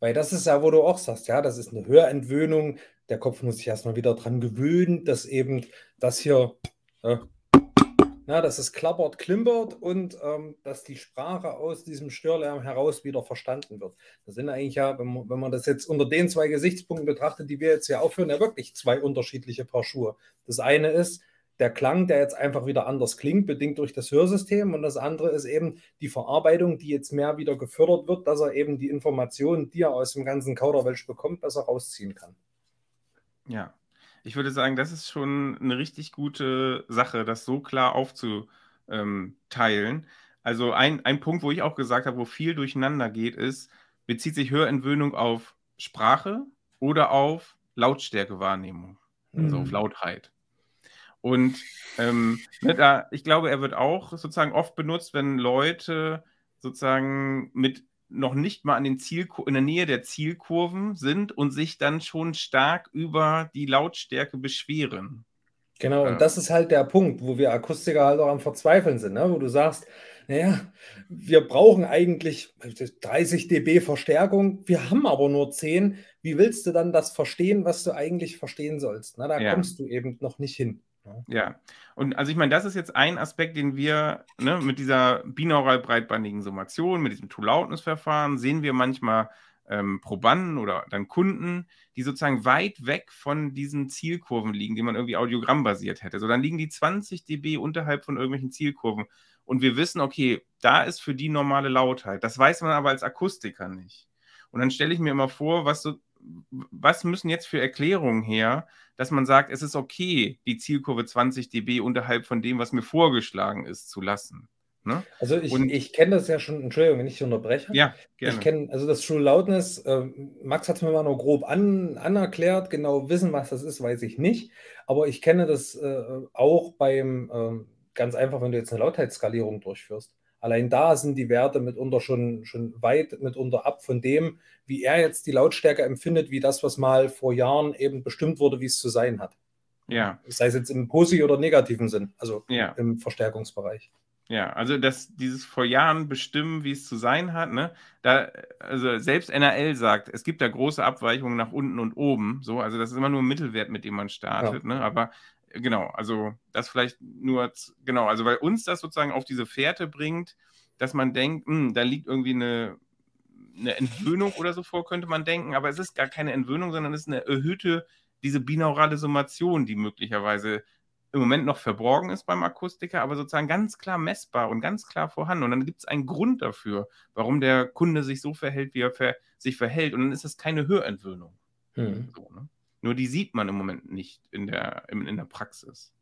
Speaker 4: Weil das ist ja, wo du auch sagst, ja, das ist eine Hörentwöhnung. Der Kopf muss sich erstmal wieder dran gewöhnen, dass eben das hier, äh, na, dass es klappert, klimpert und ähm, dass die Sprache aus diesem Störlärm heraus wieder verstanden wird. Das sind eigentlich ja, wenn man, wenn man das jetzt unter den zwei Gesichtspunkten betrachtet, die wir jetzt hier aufführen, ja wirklich zwei unterschiedliche Paar Schuhe. Das eine ist, der Klang, der jetzt einfach wieder anders klingt, bedingt durch das Hörsystem. Und das andere ist eben die Verarbeitung, die jetzt mehr wieder gefördert wird, dass er eben die Informationen, die er aus dem ganzen Kauderwelsch bekommt, besser rausziehen kann.
Speaker 3: Ja, ich würde sagen, das ist schon eine richtig gute Sache, das so klar aufzuteilen. Also ein, ein Punkt, wo ich auch gesagt habe, wo viel durcheinander geht, ist, bezieht sich Hörentwöhnung auf Sprache oder auf Lautstärkewahrnehmung, also mhm. auf Lautheit. Und ähm, ne, da, ich glaube, er wird auch sozusagen oft benutzt, wenn Leute sozusagen mit noch nicht mal an den Ziel in der Nähe der Zielkurven sind und sich dann schon stark über die Lautstärke beschweren.
Speaker 4: Genau, und das ist halt der Punkt, wo wir Akustiker halt auch am Verzweifeln sind, ne? wo du sagst, naja, wir brauchen eigentlich 30 dB Verstärkung, wir haben aber nur 10. Wie willst du dann das verstehen, was du eigentlich verstehen sollst? Na, da ja. kommst du eben noch nicht hin.
Speaker 3: Ja, und also ich meine, das ist jetzt ein Aspekt, den wir ne, mit dieser binaural breitbandigen Summation, mit diesem Two-Loudness-Verfahren, sehen wir manchmal ähm, Probanden oder dann Kunden, die sozusagen weit weg von diesen Zielkurven liegen, die man irgendwie audiogrammbasiert hätte. So, dann liegen die 20 dB unterhalb von irgendwelchen Zielkurven. Und wir wissen, okay, da ist für die normale Lautheit. Das weiß man aber als Akustiker nicht. Und dann stelle ich mir immer vor, was so, was müssen jetzt für Erklärungen her, dass man sagt, es ist okay, die Zielkurve 20 dB unterhalb von dem, was mir vorgeschlagen ist, zu lassen. Ne?
Speaker 4: Also ich, ich kenne das ja schon, Entschuldigung, wenn ich dich unterbreche.
Speaker 3: Ja,
Speaker 4: gerne. Ich kenne, also das True Loudness, äh, Max hat es mir mal noch grob an, anerklärt, genau wissen, was das ist, weiß ich nicht. Aber ich kenne das äh, auch beim, äh, ganz einfach, wenn du jetzt eine Lautheitsskalierung durchführst. Allein da sind die Werte mitunter schon, schon weit mitunter ab von dem, wie er jetzt die Lautstärke empfindet, wie das, was mal vor Jahren eben bestimmt wurde, wie es zu sein hat.
Speaker 3: Ja.
Speaker 4: Sei es jetzt im positiven oder negativen Sinn, also ja. im Verstärkungsbereich.
Speaker 3: Ja, also das, dieses vor Jahren bestimmen, wie es zu sein hat, ne? Da, also selbst NRL sagt, es gibt da große Abweichungen nach unten und oben. So, also das ist immer nur ein Mittelwert, mit dem man startet, ja. ne? Aber genau, also das vielleicht nur, genau, also weil uns das sozusagen auf diese Fährte bringt, dass man denkt, mh, hm, da liegt irgendwie eine, eine Entwöhnung oder so vor, könnte man denken, aber es ist gar keine Entwöhnung, sondern es ist eine erhöhte, diese binaurale Summation, die möglicherweise im Moment noch verborgen ist beim Akustiker, aber sozusagen ganz klar messbar und ganz klar vorhanden. Und dann gibt es einen Grund dafür, warum der Kunde sich so verhält, wie er ver sich verhält. Und dann ist es keine Hörentwöhnung. Hm. So, ne? Nur die sieht man im Moment nicht in der, in, in der Praxis.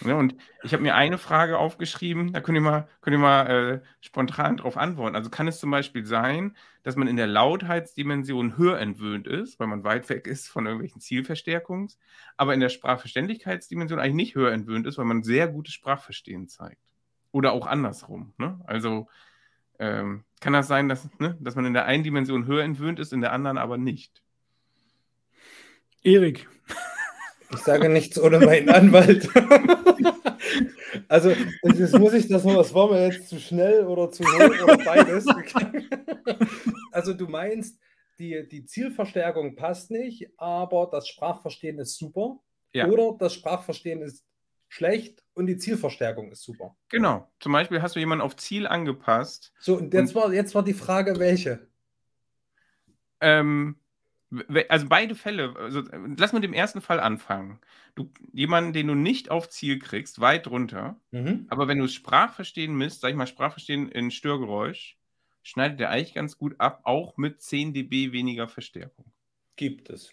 Speaker 3: Ja, und ich habe mir eine Frage aufgeschrieben, da könnt ihr mal, könnt ihr mal äh, spontan darauf antworten. Also kann es zum Beispiel sein, dass man in der Lautheitsdimension höher entwöhnt ist, weil man weit weg ist von irgendwelchen Zielverstärkungs, aber in der Sprachverständlichkeitsdimension eigentlich nicht höher entwöhnt ist, weil man sehr gutes Sprachverstehen zeigt. Oder auch andersrum. Ne? Also ähm, kann das sein, dass, ne, dass man in der einen Dimension höher entwöhnt ist, in der anderen aber nicht?
Speaker 2: Erik.
Speaker 4: Ich sage nichts ohne meinen Anwalt. also, jetzt muss ich das noch, was war mir jetzt zu schnell oder zu hoch oder beides? also, du meinst, die, die Zielverstärkung passt nicht, aber das Sprachverstehen ist super. Ja. Oder das Sprachverstehen ist schlecht und die Zielverstärkung ist super.
Speaker 3: Genau. Zum Beispiel hast du jemanden auf Ziel angepasst.
Speaker 4: So, und jetzt, und, war, jetzt war die Frage, welche?
Speaker 3: Ähm, also beide Fälle, also lass mit dem ersten Fall anfangen. Du, jemanden, den du nicht auf Ziel kriegst, weit runter, mhm. aber wenn du Sprachverstehen misst, sag ich mal Sprachverstehen in Störgeräusch, schneidet der eigentlich ganz gut ab, auch mit 10 dB weniger Verstärkung.
Speaker 4: Gibt es.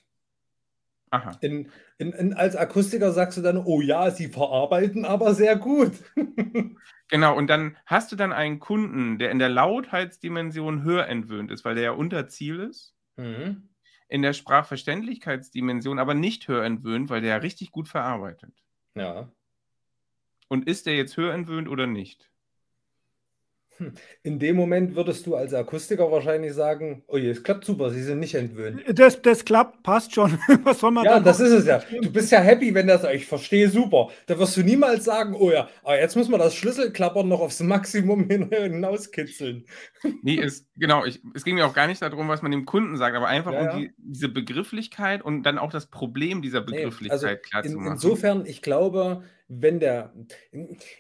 Speaker 4: Aha. In, in, in, als Akustiker sagst du dann, oh ja, sie verarbeiten aber sehr gut.
Speaker 3: genau, und dann hast du dann einen Kunden, der in der Lautheitsdimension höher entwöhnt ist, weil der ja unter Ziel ist. Mhm in der Sprachverständlichkeitsdimension aber nicht hörentwöhnt, weil der ja richtig gut verarbeitet.
Speaker 4: Ja.
Speaker 3: Und ist der jetzt hörentwöhnt oder nicht?
Speaker 4: In dem Moment würdest du als Akustiker wahrscheinlich sagen, oh je, es klappt super, sie sind nicht entwöhnt.
Speaker 2: Das, das klappt, passt schon.
Speaker 4: Was soll man Ja, das ist es ja. Du bist ja happy, wenn das, ich verstehe super. Da wirst du niemals sagen, oh ja, aber jetzt muss man das Schlüsselklappern noch aufs Maximum hinauskitzeln.
Speaker 3: Nee, es, genau, ich, es ging mir auch gar nicht darum, was man dem Kunden sagt, aber einfach ja, um die, diese Begrifflichkeit und dann auch das Problem dieser Begrifflichkeit nee, also klar
Speaker 4: in, zu machen. Insofern, ich glaube, wenn der.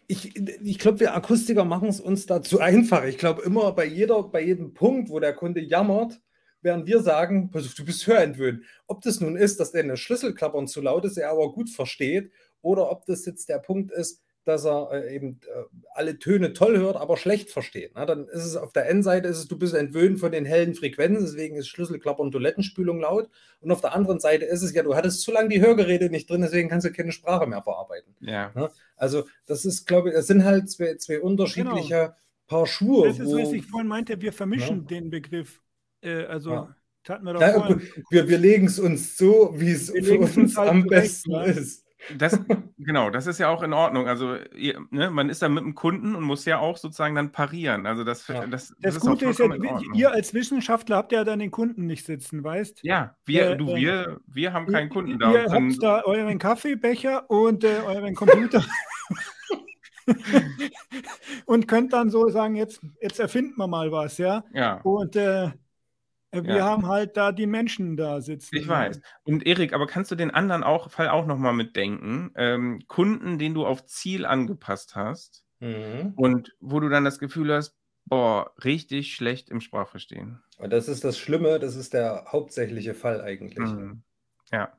Speaker 4: Ich, ich glaube, wir Akustiker machen es uns dazu einfach. Ich glaube, immer bei jeder, bei jedem Punkt, wo der Kunde jammert, werden wir sagen, du bist hörentwöhnt. Ob das nun ist, dass der Schlüsselklappern zu laut ist, er aber gut versteht, oder ob das jetzt der Punkt ist, dass er äh, eben äh, alle Töne toll hört, aber schlecht versteht. Na, dann ist es auf der N-Seite, ist es, du bist entwöhnt von den hellen Frequenzen, deswegen ist Schlüsselklapper und Toilettenspülung laut. Und auf der anderen Seite ist es ja, du hattest zu lange die Hörgeräte nicht drin, deswegen kannst du keine Sprache mehr verarbeiten.
Speaker 3: Ja. Na,
Speaker 4: also, das ist, glaube ich, das sind halt zwei, zwei unterschiedliche genau. Paar Schuhe.
Speaker 2: Das ist, was ich vorhin meinte, wir vermischen ja. den Begriff. Äh, also, ja.
Speaker 4: wir, ja, wir, wir legen es uns so, wie es für uns halt am besten ist.
Speaker 3: Das, genau, das ist ja auch in Ordnung. Also ihr, ne, man ist da mit dem Kunden und muss ja auch sozusagen dann parieren. Also das,
Speaker 2: ja.
Speaker 3: das,
Speaker 2: das, das Gute ist ja, ihr als Wissenschaftler habt ja dann den Kunden nicht sitzen, weißt?
Speaker 3: Ja, wir, äh, du, wir, wir haben keinen Kunden da.
Speaker 2: Ihr habt da euren Kaffeebecher und äh, euren Computer. und könnt dann so sagen, jetzt, jetzt erfinden wir mal was, ja?
Speaker 3: Ja.
Speaker 2: Und äh, äh, wir ja. haben halt da die Menschen da sitzen.
Speaker 3: Ich weiß. Und Erik, aber kannst du den anderen auch, Fall auch nochmal mitdenken? Ähm, Kunden, den du auf Ziel angepasst hast mhm. und wo du dann das Gefühl hast, boah, richtig schlecht im Sprachverstehen.
Speaker 4: Und das ist das Schlimme, das ist der hauptsächliche Fall eigentlich. Mhm.
Speaker 3: Ja.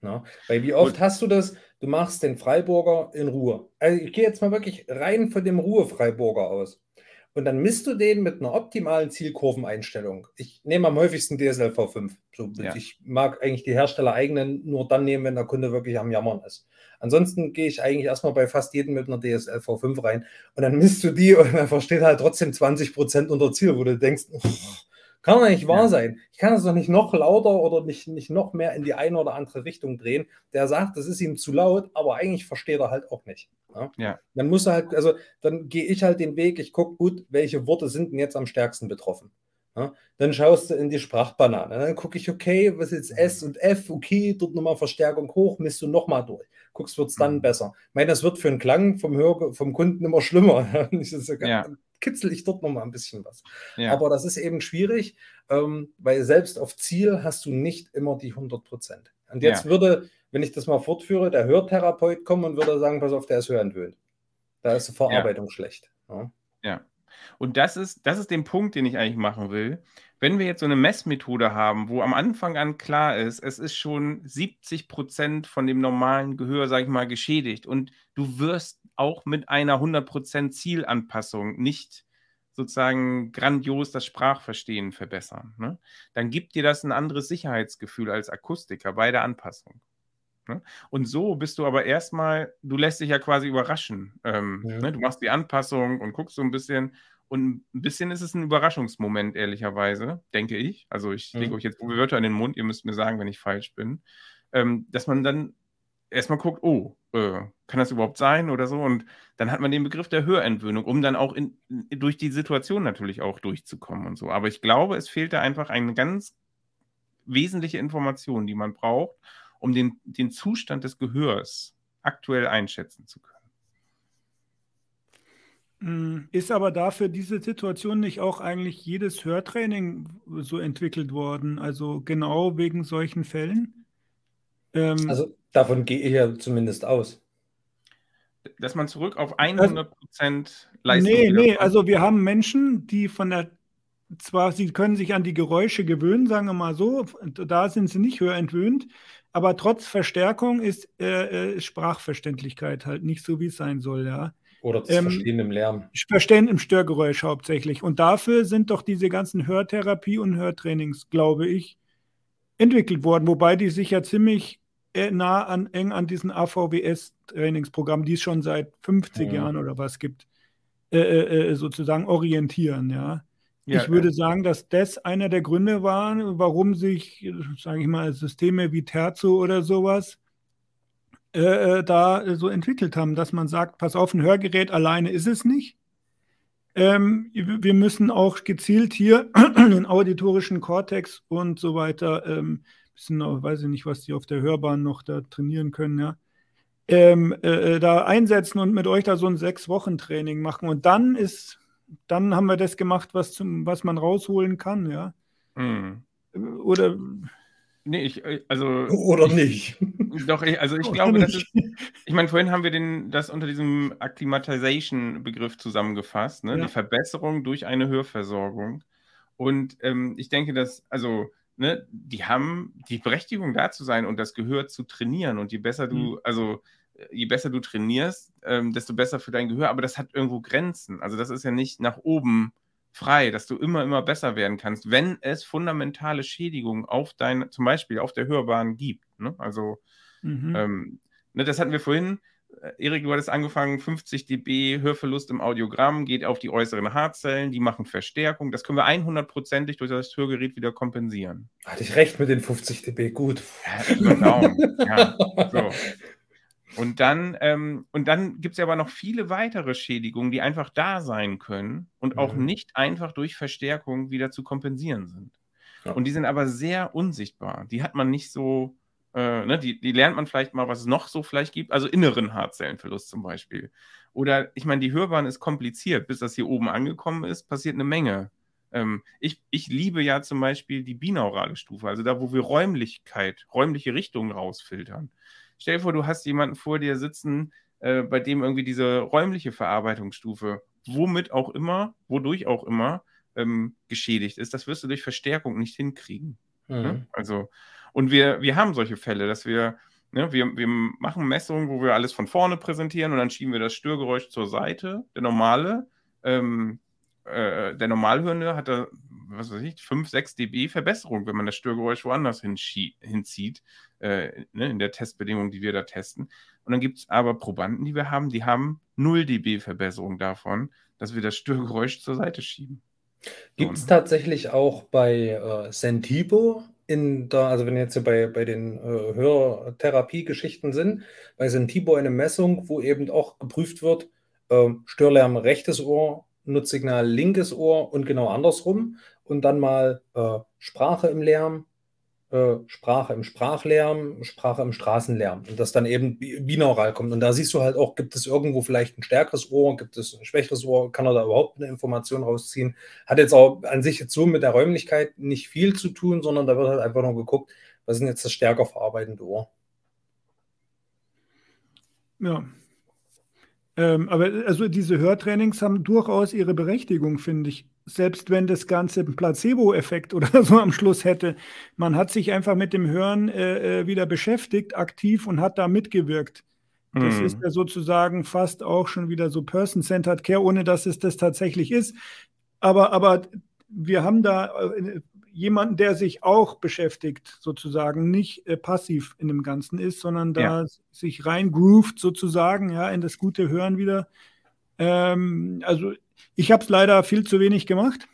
Speaker 4: Na, weil wie oft Gut. hast du das, du machst den Freiburger in Ruhe. Also ich gehe jetzt mal wirklich rein von dem Ruhe-Freiburger aus. Und dann misst du den mit einer optimalen Zielkurveneinstellung. Ich nehme am häufigsten DSL V5. So, ja. Ich mag eigentlich die Hersteller eigenen nur dann nehmen, wenn der Kunde wirklich am Jammern ist. Ansonsten gehe ich eigentlich erstmal bei fast jedem mit einer DSL V5 rein und dann misst du die und dann versteht halt trotzdem 20 Prozent unter Ziel, wo du denkst, kann doch nicht wahr ja. sein. Ich kann es doch nicht noch lauter oder nicht, nicht noch mehr in die eine oder andere Richtung drehen. Der sagt, das ist ihm zu laut, aber eigentlich versteht er halt auch nicht.
Speaker 3: Ja. ja.
Speaker 4: Dann muss er halt, also dann gehe ich halt den Weg, ich gucke gut, welche Worte sind denn jetzt am stärksten betroffen. Ja. Dann schaust du in die Sprachbanane. Dann gucke ich, okay, was ist jetzt S und F, okay, dort nochmal Verstärkung hoch, misst du nochmal durch. guckst, wird es dann mhm. besser. Ich meine, das wird für den Klang vom, Hör vom Kunden immer schlimmer. ja. Kitzel ich dort nochmal ein bisschen was. Ja. Aber das ist eben schwierig, ähm, weil selbst auf Ziel hast du nicht immer die 100 Prozent. Und jetzt ja. würde, wenn ich das mal fortführe, der Hörtherapeut kommen und würde sagen, pass auf, der ist hörentwöhnt. Da ist die Verarbeitung ja. schlecht.
Speaker 3: Ja. Und das ist, das ist den Punkt, den ich eigentlich machen will. Wenn wir jetzt so eine Messmethode haben, wo am Anfang an klar ist, es ist schon 70 Prozent von dem normalen Gehör, sage ich mal, geschädigt und du wirst auch mit einer 100 Prozent Zielanpassung nicht sozusagen grandios das Sprachverstehen verbessern, ne? dann gibt dir das ein anderes Sicherheitsgefühl als Akustiker bei der Anpassung. Ne? Und so bist du aber erstmal, du lässt dich ja quasi überraschen. Ähm, ja. ne? Du machst die Anpassung und guckst so ein bisschen. Und ein bisschen ist es ein Überraschungsmoment, ehrlicherweise, denke ich. Also ich ja. lege euch jetzt Wörter in den Mund, ihr müsst mir sagen, wenn ich falsch bin. Ähm, dass man dann erstmal guckt, oh, äh, kann das überhaupt sein oder so? Und dann hat man den Begriff der Hörentwöhnung, um dann auch in, durch die Situation natürlich auch durchzukommen und so. Aber ich glaube, es fehlt da einfach eine ganz wesentliche Information, die man braucht, um den, den Zustand des Gehörs aktuell einschätzen zu können.
Speaker 2: Hm, ist aber dafür diese Situation nicht auch eigentlich jedes Hörtraining so entwickelt worden? Also genau wegen solchen Fällen?
Speaker 4: Ähm, also davon gehe ich ja zumindest aus.
Speaker 3: Dass man zurück auf 100 Prozent
Speaker 2: Leistung. Nee, nee, also wir haben Menschen, die von der, zwar sie können sich an die Geräusche gewöhnen, sagen wir mal so, da sind sie nicht hörentwöhnt, aber trotz Verstärkung ist äh, äh, Sprachverständlichkeit halt nicht so, wie es sein soll, ja.
Speaker 4: Oder das ähm, Verstehen im Lärm.
Speaker 2: Verstehen im Störgeräusch hauptsächlich. Und dafür sind doch diese ganzen Hörtherapie und Hörtrainings, glaube ich, entwickelt worden, wobei die sich ja ziemlich äh, nah an, eng an diesen AVWS-Trainingsprogrammen, die es schon seit 50 ja. Jahren oder was gibt, äh, äh, äh, sozusagen orientieren, ja. Ja, ich würde sagen, dass das einer der Gründe war, warum sich, sage ich mal, Systeme wie Terzo oder sowas äh, äh, da so entwickelt haben, dass man sagt, pass auf, ein Hörgerät alleine ist es nicht. Ähm, wir müssen auch gezielt hier den auditorischen Kortex und so weiter, ähm, bisschen, weiß ich nicht, was die auf der Hörbahn noch da trainieren können, ja, ähm, äh, äh, da einsetzen und mit euch da so ein Sechs-Wochen-Training machen. Und dann ist dann haben wir das gemacht, was, zum, was man rausholen kann, ja. Hm. Oder.
Speaker 3: Nee, ich, äh, also.
Speaker 4: Oder nicht.
Speaker 3: Doch, ich, also ich glaube, das ist. Ich meine, vorhin haben wir den, das unter diesem Acclimatization-Begriff zusammengefasst, ne? Ja. Die Verbesserung durch eine Hörversorgung. Und ähm, ich denke, dass, also, ne, die haben die Berechtigung da zu sein und das Gehör zu trainieren. Und je besser du, mhm. also je besser du trainierst, ähm, desto besser für dein Gehör. Aber das hat irgendwo Grenzen. Also das ist ja nicht nach oben frei, dass du immer, immer besser werden kannst, wenn es fundamentale Schädigungen auf dein, zum Beispiel auf der Hörbahn gibt. Ne? Also mhm. ähm, ne, das hatten wir vorhin. Äh, Erik, du hattest angefangen, 50 dB Hörverlust im Audiogramm, geht auf die äußeren Haarzellen, die machen Verstärkung. Das können wir 100%ig durch das Hörgerät wieder kompensieren.
Speaker 4: Hatte ich recht mit den 50 dB, gut.
Speaker 3: Ja, genau. ja, so. Und dann, ähm, dann gibt es ja aber noch viele weitere Schädigungen, die einfach da sein können und auch mhm. nicht einfach durch Verstärkung wieder zu kompensieren sind. Ja. Und die sind aber sehr unsichtbar. Die hat man nicht so, äh, ne, die, die lernt man vielleicht mal, was es noch so vielleicht gibt, also inneren Haarzellenverlust zum Beispiel. Oder ich meine, die Hörbahn ist kompliziert, bis das hier oben angekommen ist, passiert eine Menge. Ähm, ich, ich liebe ja zum Beispiel die binaurale Stufe, also da, wo wir Räumlichkeit, räumliche Richtungen rausfiltern. Stell dir vor, du hast jemanden vor dir sitzen, äh, bei dem irgendwie diese räumliche Verarbeitungsstufe, womit auch immer, wodurch auch immer, ähm, geschädigt ist. Das wirst du durch Verstärkung nicht hinkriegen. Mhm. Ne? Also, und wir, wir haben solche Fälle, dass wir, ne, wir, wir machen Messungen, wo wir alles von vorne präsentieren und dann schieben wir das Störgeräusch zur Seite. Der normale, ähm, äh, der Normalhörende hat da, was weiß ich, 5, 6 dB Verbesserung, wenn man das Störgeräusch woanders hinzieht äh, ne, in der Testbedingung, die wir da testen. Und dann gibt es aber Probanden, die wir haben, die haben 0 dB Verbesserung davon, dass wir das Störgeräusch zur Seite schieben.
Speaker 4: Gibt es ne? tatsächlich auch bei äh, Sentibo in der, also wenn wir jetzt bei, bei den äh, Hörtherapie-Geschichten sind, bei Sentibo eine Messung, wo eben auch geprüft wird, äh, Störlärm rechtes Ohr, Nutzsignal linkes Ohr und genau andersrum und dann mal äh, Sprache im Lärm, äh, Sprache im Sprachlärm, Sprache im Straßenlärm und das dann eben binaural kommt. Und da siehst du halt auch, gibt es irgendwo vielleicht ein stärkeres Ohr, gibt es ein schwächeres Ohr, kann er da überhaupt eine Information rausziehen. Hat jetzt auch an sich jetzt so mit der Räumlichkeit nicht viel zu tun, sondern da wird halt einfach nur geguckt, was ist jetzt das stärker verarbeitende Ohr.
Speaker 2: Ja. Ähm, aber also diese Hörtrainings haben durchaus ihre Berechtigung, finde ich selbst wenn das Ganze einen Placebo-Effekt oder so am Schluss hätte. Man hat sich einfach mit dem Hören äh, äh wieder beschäftigt, aktiv und hat da mitgewirkt. Das mhm. ist ja sozusagen fast auch schon wieder so Person-Centered Care, ohne dass es das tatsächlich ist. Aber, aber wir haben da äh, jemanden, der sich auch beschäftigt, sozusagen, nicht äh, passiv in dem Ganzen ist, sondern da ja. sich reingroovt, sozusagen, ja, in das gute Hören wieder. Ähm, also ich habe es leider viel zu wenig gemacht,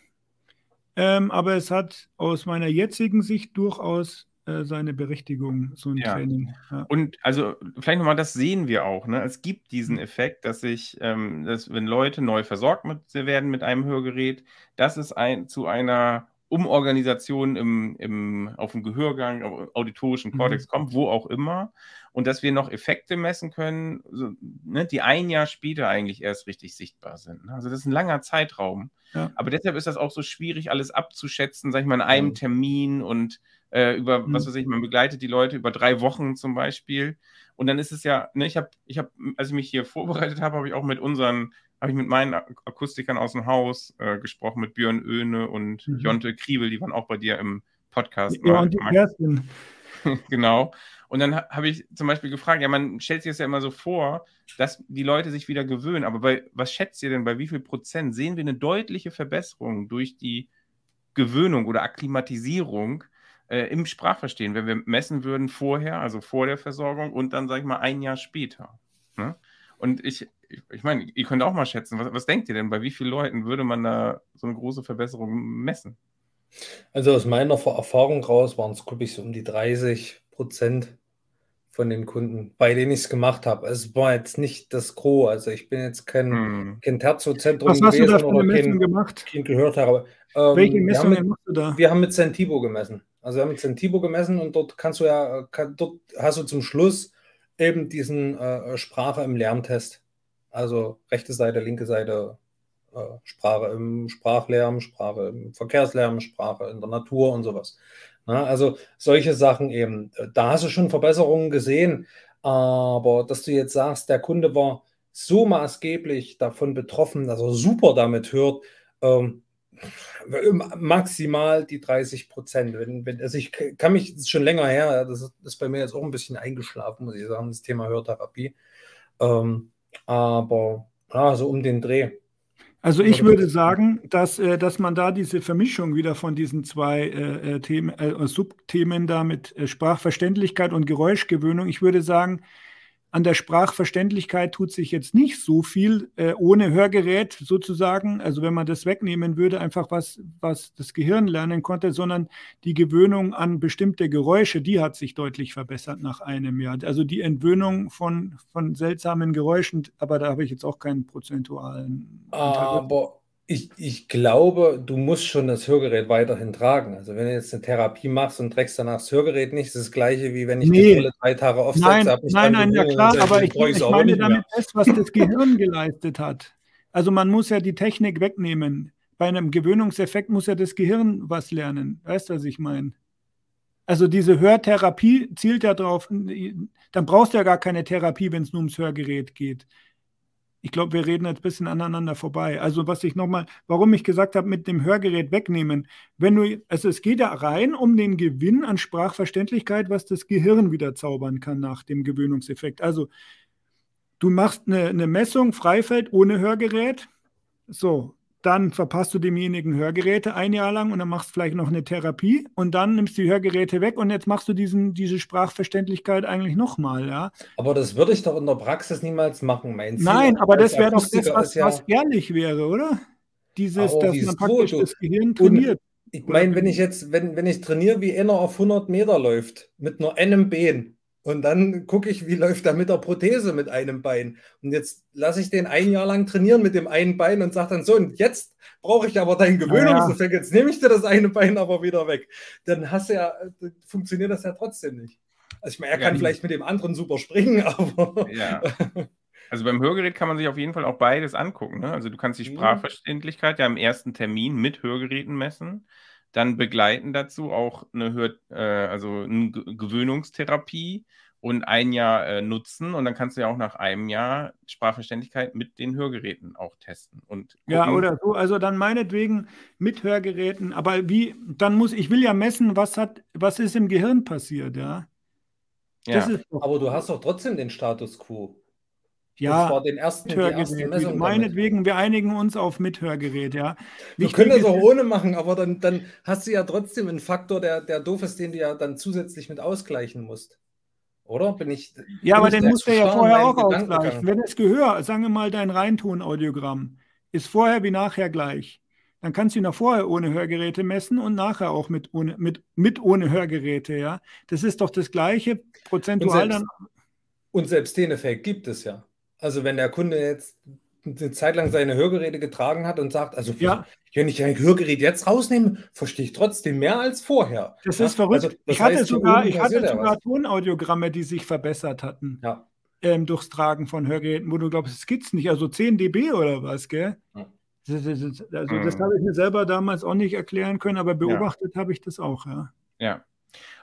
Speaker 2: ähm, aber es hat aus meiner jetzigen Sicht durchaus äh, seine Berechtigung, so ein ja. Training.
Speaker 3: Ja. Und also vielleicht nochmal, das sehen wir auch. Ne? Es gibt diesen Effekt, dass sich, ähm, dass, wenn Leute neu versorgt mit, werden mit einem Hörgerät, dass es ein, zu einer Umorganisation im, im, auf dem Gehörgang, auf auditorischen Kortex mhm. kommt, wo auch immer und dass wir noch Effekte messen können, so, ne, die ein Jahr später eigentlich erst richtig sichtbar sind. Ne? Also das ist ein langer Zeitraum. Ja. Aber deshalb ist das auch so schwierig, alles abzuschätzen, sag ich mal, in einem ja. Termin und äh, über, mhm. was weiß ich, man begleitet die Leute über drei Wochen zum Beispiel. Und dann ist es ja, ne, ich habe, ich habe, als ich mich hier vorbereitet habe, habe ich auch mit unseren, habe ich mit meinen Akustikern aus dem Haus äh, gesprochen, mit Björn Öhne und mhm. Jonte Kriebel, die waren auch bei dir im Podcast.
Speaker 2: Ja, und die Kerstin.
Speaker 3: genau. Und dann habe ich zum Beispiel gefragt, ja, man stellt sich das ja immer so vor, dass die Leute sich wieder gewöhnen. Aber bei, was schätzt ihr denn, bei wie viel Prozent sehen wir eine deutliche Verbesserung durch die Gewöhnung oder Akklimatisierung äh, im Sprachverstehen, wenn wir messen würden vorher, also vor der Versorgung und dann, sage ich mal, ein Jahr später? Ne? Und ich, ich, meine, ihr könnt auch mal schätzen, was, was denkt ihr denn, bei wie vielen Leuten würde man da so eine große Verbesserung messen?
Speaker 4: Also aus meiner Erfahrung raus waren es, glaube ich, so um die 30 Prozent von den Kunden, bei denen ich es gemacht habe. Es war jetzt nicht das Gros. Also ich bin jetzt kein, hm. kein Terzozentrum
Speaker 2: Was hast du da für eine Messung gemacht?
Speaker 4: Kind gehört habe.
Speaker 2: Ähm, Welche Messungen machst du da?
Speaker 4: Wir haben mit Centibo gemessen. Also wir haben mit Centibo gemessen und dort kannst du ja, kann, dort hast du zum Schluss eben diesen äh, Sprache im Lärmtest. Also rechte Seite, linke Seite, äh, Sprache im Sprachlärm, Sprache im Verkehrslärm, Sprache in der Natur und sowas. Na, also solche Sachen eben. Da hast du schon Verbesserungen gesehen, aber dass du jetzt sagst, der Kunde war so maßgeblich davon betroffen, dass er super damit hört, ähm, maximal die 30 Prozent. Wenn, wenn, also ich kann mich, schon länger her, das ist bei mir jetzt auch ein bisschen eingeschlafen, muss ich sagen, das Thema Hörtherapie. Ähm, aber ja, so um den Dreh.
Speaker 2: Also ich würde sagen, dass, äh, dass man da diese Vermischung wieder von diesen zwei äh, äh Themen, äh, Subthemen da mit äh, Sprachverständlichkeit und Geräuschgewöhnung, ich würde sagen, an der Sprachverständlichkeit tut sich jetzt nicht so viel äh, ohne Hörgerät sozusagen. Also wenn man das wegnehmen würde, einfach was, was das Gehirn lernen konnte, sondern die Gewöhnung an bestimmte Geräusche, die hat sich deutlich verbessert nach einem Jahr. Also die Entwöhnung von, von seltsamen Geräuschen, aber da habe ich jetzt auch keinen prozentualen.
Speaker 4: Aber ich, ich glaube, du musst schon das Hörgerät weiterhin tragen. Also wenn du jetzt eine Therapie machst und trägst danach das Hörgerät nicht, ist das gleiche, wie wenn ich
Speaker 2: nee. die Brille drei Tage aufsetze. Nein, nein, nein, ja klar, aber ich, ich meine damit fest, was das Gehirn geleistet hat. Also man muss ja die Technik wegnehmen. Bei einem Gewöhnungseffekt muss ja das Gehirn was lernen. Weißt du, was ich meine? Also diese Hörtherapie zielt ja darauf, dann brauchst du ja gar keine Therapie, wenn es nur ums Hörgerät geht ich glaube, wir reden jetzt ein bisschen aneinander vorbei. Also was ich nochmal, warum ich gesagt habe, mit dem Hörgerät wegnehmen. Wenn du, also es geht ja rein um den Gewinn an Sprachverständlichkeit, was das Gehirn wieder zaubern kann nach dem Gewöhnungseffekt. Also du machst eine, eine Messung, Freifeld ohne Hörgerät. So, dann verpasst du demjenigen Hörgeräte ein Jahr lang und dann machst du vielleicht noch eine Therapie und dann nimmst du die Hörgeräte weg und jetzt machst du diesen, diese Sprachverständlichkeit eigentlich nochmal, ja.
Speaker 4: Aber das würde ich doch in der Praxis niemals machen,
Speaker 2: meinst du? Nein, aber das wäre doch das, was, ja was, ehrlich wäre, oder? Dieses, dass man praktisch du, das Gehirn trainiert.
Speaker 4: ich meine, wenn ich jetzt, wenn, wenn ich trainiere, wie einer auf 100 Meter läuft, mit nur einem Bein, Und dann gucke ich, wie läuft er mit der Prothese mit einem Bein. Und jetzt lasse ich den ein Jahr lang trainieren mit dem einen Bein und sage dann so, und jetzt brauche ich aber deinen Gewöhnungseffekt, jetzt nehme ich dir das eine Bein aber wieder weg. Dann hast du ja, funktioniert das ja trotzdem nicht. Also ich meine, er kann ja, vielleicht mit dem anderen super springen, aber.
Speaker 3: Ja. Also beim Hörgerät kann man sich auf jeden Fall auch beides angucken. Ne? Also du kannst die Sprachverständlichkeit ja im ersten Termin mit Hörgeräten messen dann begleiten dazu auch eine Hör äh, also eine Gewöhnungstherapie und ein Jahr äh, nutzen. Und dann kannst du ja auch nach einem Jahr Sprachverständlichkeit mit den Hörgeräten auch testen und
Speaker 2: ja oder so. Also dann meinetwegen mit Hörgeräten. Aber wie dann muss ich will ja messen was hat was ist im Gehirn passiert ja,
Speaker 4: ja. aber du hast doch trotzdem den Status quo
Speaker 2: ja, war den ersten, Mithörgerät. Meinetwegen, damit. wir einigen uns auf Mithörgerät, ja.
Speaker 4: Wir können das auch ohne machen, aber dann, dann hast du ja trotzdem einen Faktor, der, der doof ist, den du ja dann zusätzlich mit ausgleichen musst. Oder? Bin ich.
Speaker 2: Ja, aber den musst du ja vorher auch ausgleichen. Wenn das Gehör, sagen wir mal, dein Reinton-Audiogramm ist vorher wie nachher gleich. Dann kannst du ihn auch vorher ohne Hörgeräte messen und nachher auch mit ohne, mit, mit ohne Hörgeräte, ja. Das ist doch das gleiche prozentual
Speaker 4: und selbst, dann. Und selbst den Effekt gibt es ja. Also wenn der Kunde jetzt eine Zeit lang seine Hörgeräte getragen hat und sagt, also ja. wenn ich ein Hörgerät jetzt rausnehme, verstehe ich trotzdem mehr als vorher.
Speaker 2: Das ist verrückt. Also, das ich hatte sogar, ich hatte sogar Tonaudiogramme, die sich verbessert hatten. Ja. Ähm, durchs Tragen von Hörgeräten, wo du glaubst, es gibt es nicht, also 10 dB oder was, gell? Ja. Das, das, das, also das mhm. habe ich mir selber damals auch nicht erklären können, aber beobachtet ja. habe ich das auch, ja.
Speaker 3: Ja.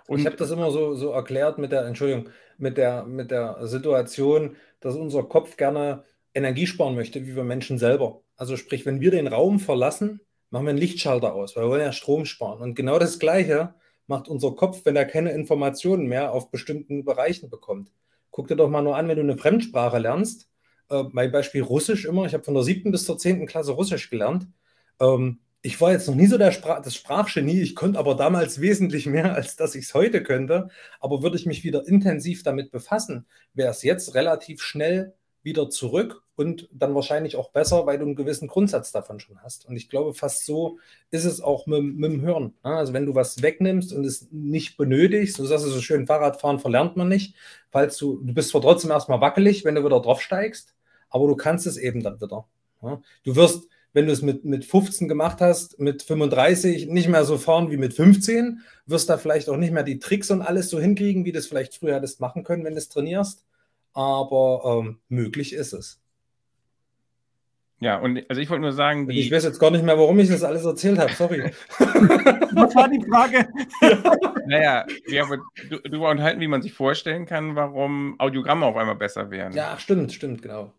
Speaker 4: Und ich habe das immer so, so erklärt mit der, Entschuldigung, mit der, mit der Situation, dass unser Kopf gerne Energie sparen möchte, wie wir Menschen selber. Also sprich, wenn wir den Raum verlassen, machen wir einen Lichtschalter aus, weil wir wollen ja Strom sparen. Und genau das Gleiche macht unser Kopf, wenn er keine Informationen mehr auf bestimmten Bereichen bekommt. Guck dir doch mal nur an, wenn du eine Fremdsprache lernst. Äh, mein Beispiel Russisch immer. Ich habe von der siebten bis zur zehnten Klasse Russisch gelernt. Ähm, ich war jetzt noch nie so der Sprach, das Sprachgenie, ich konnte aber damals wesentlich mehr, als dass ich es heute könnte. Aber würde ich mich wieder intensiv damit befassen, wäre es jetzt relativ schnell wieder zurück und dann wahrscheinlich auch besser, weil du einen gewissen Grundsatz davon schon hast. Und ich glaube, fast so ist es auch mit, mit dem Hören. Also wenn du was wegnimmst und es nicht benötigst, so sagst du so schön, Fahrradfahren verlernt man nicht, falls du, du bist zwar trotzdem erstmal wackelig, wenn du wieder drauf steigst, aber du kannst es eben dann wieder. Du wirst, wenn du es mit, mit 15 gemacht hast, mit 35 nicht mehr so fahren wie mit 15, wirst da vielleicht auch nicht mehr die Tricks und alles so hinkriegen, wie du es vielleicht früher hättest machen können, wenn du es trainierst. Aber ähm, möglich ist es.
Speaker 3: Ja, und also ich wollte nur sagen,
Speaker 4: die... Ich weiß jetzt gar nicht mehr, warum ich das alles erzählt habe, sorry.
Speaker 2: Was war die Frage?
Speaker 3: naja, wir haben darüber unterhalten, wie man sich vorstellen kann, warum Audiogramme auf einmal besser werden.
Speaker 4: Ja, stimmt, stimmt, genau.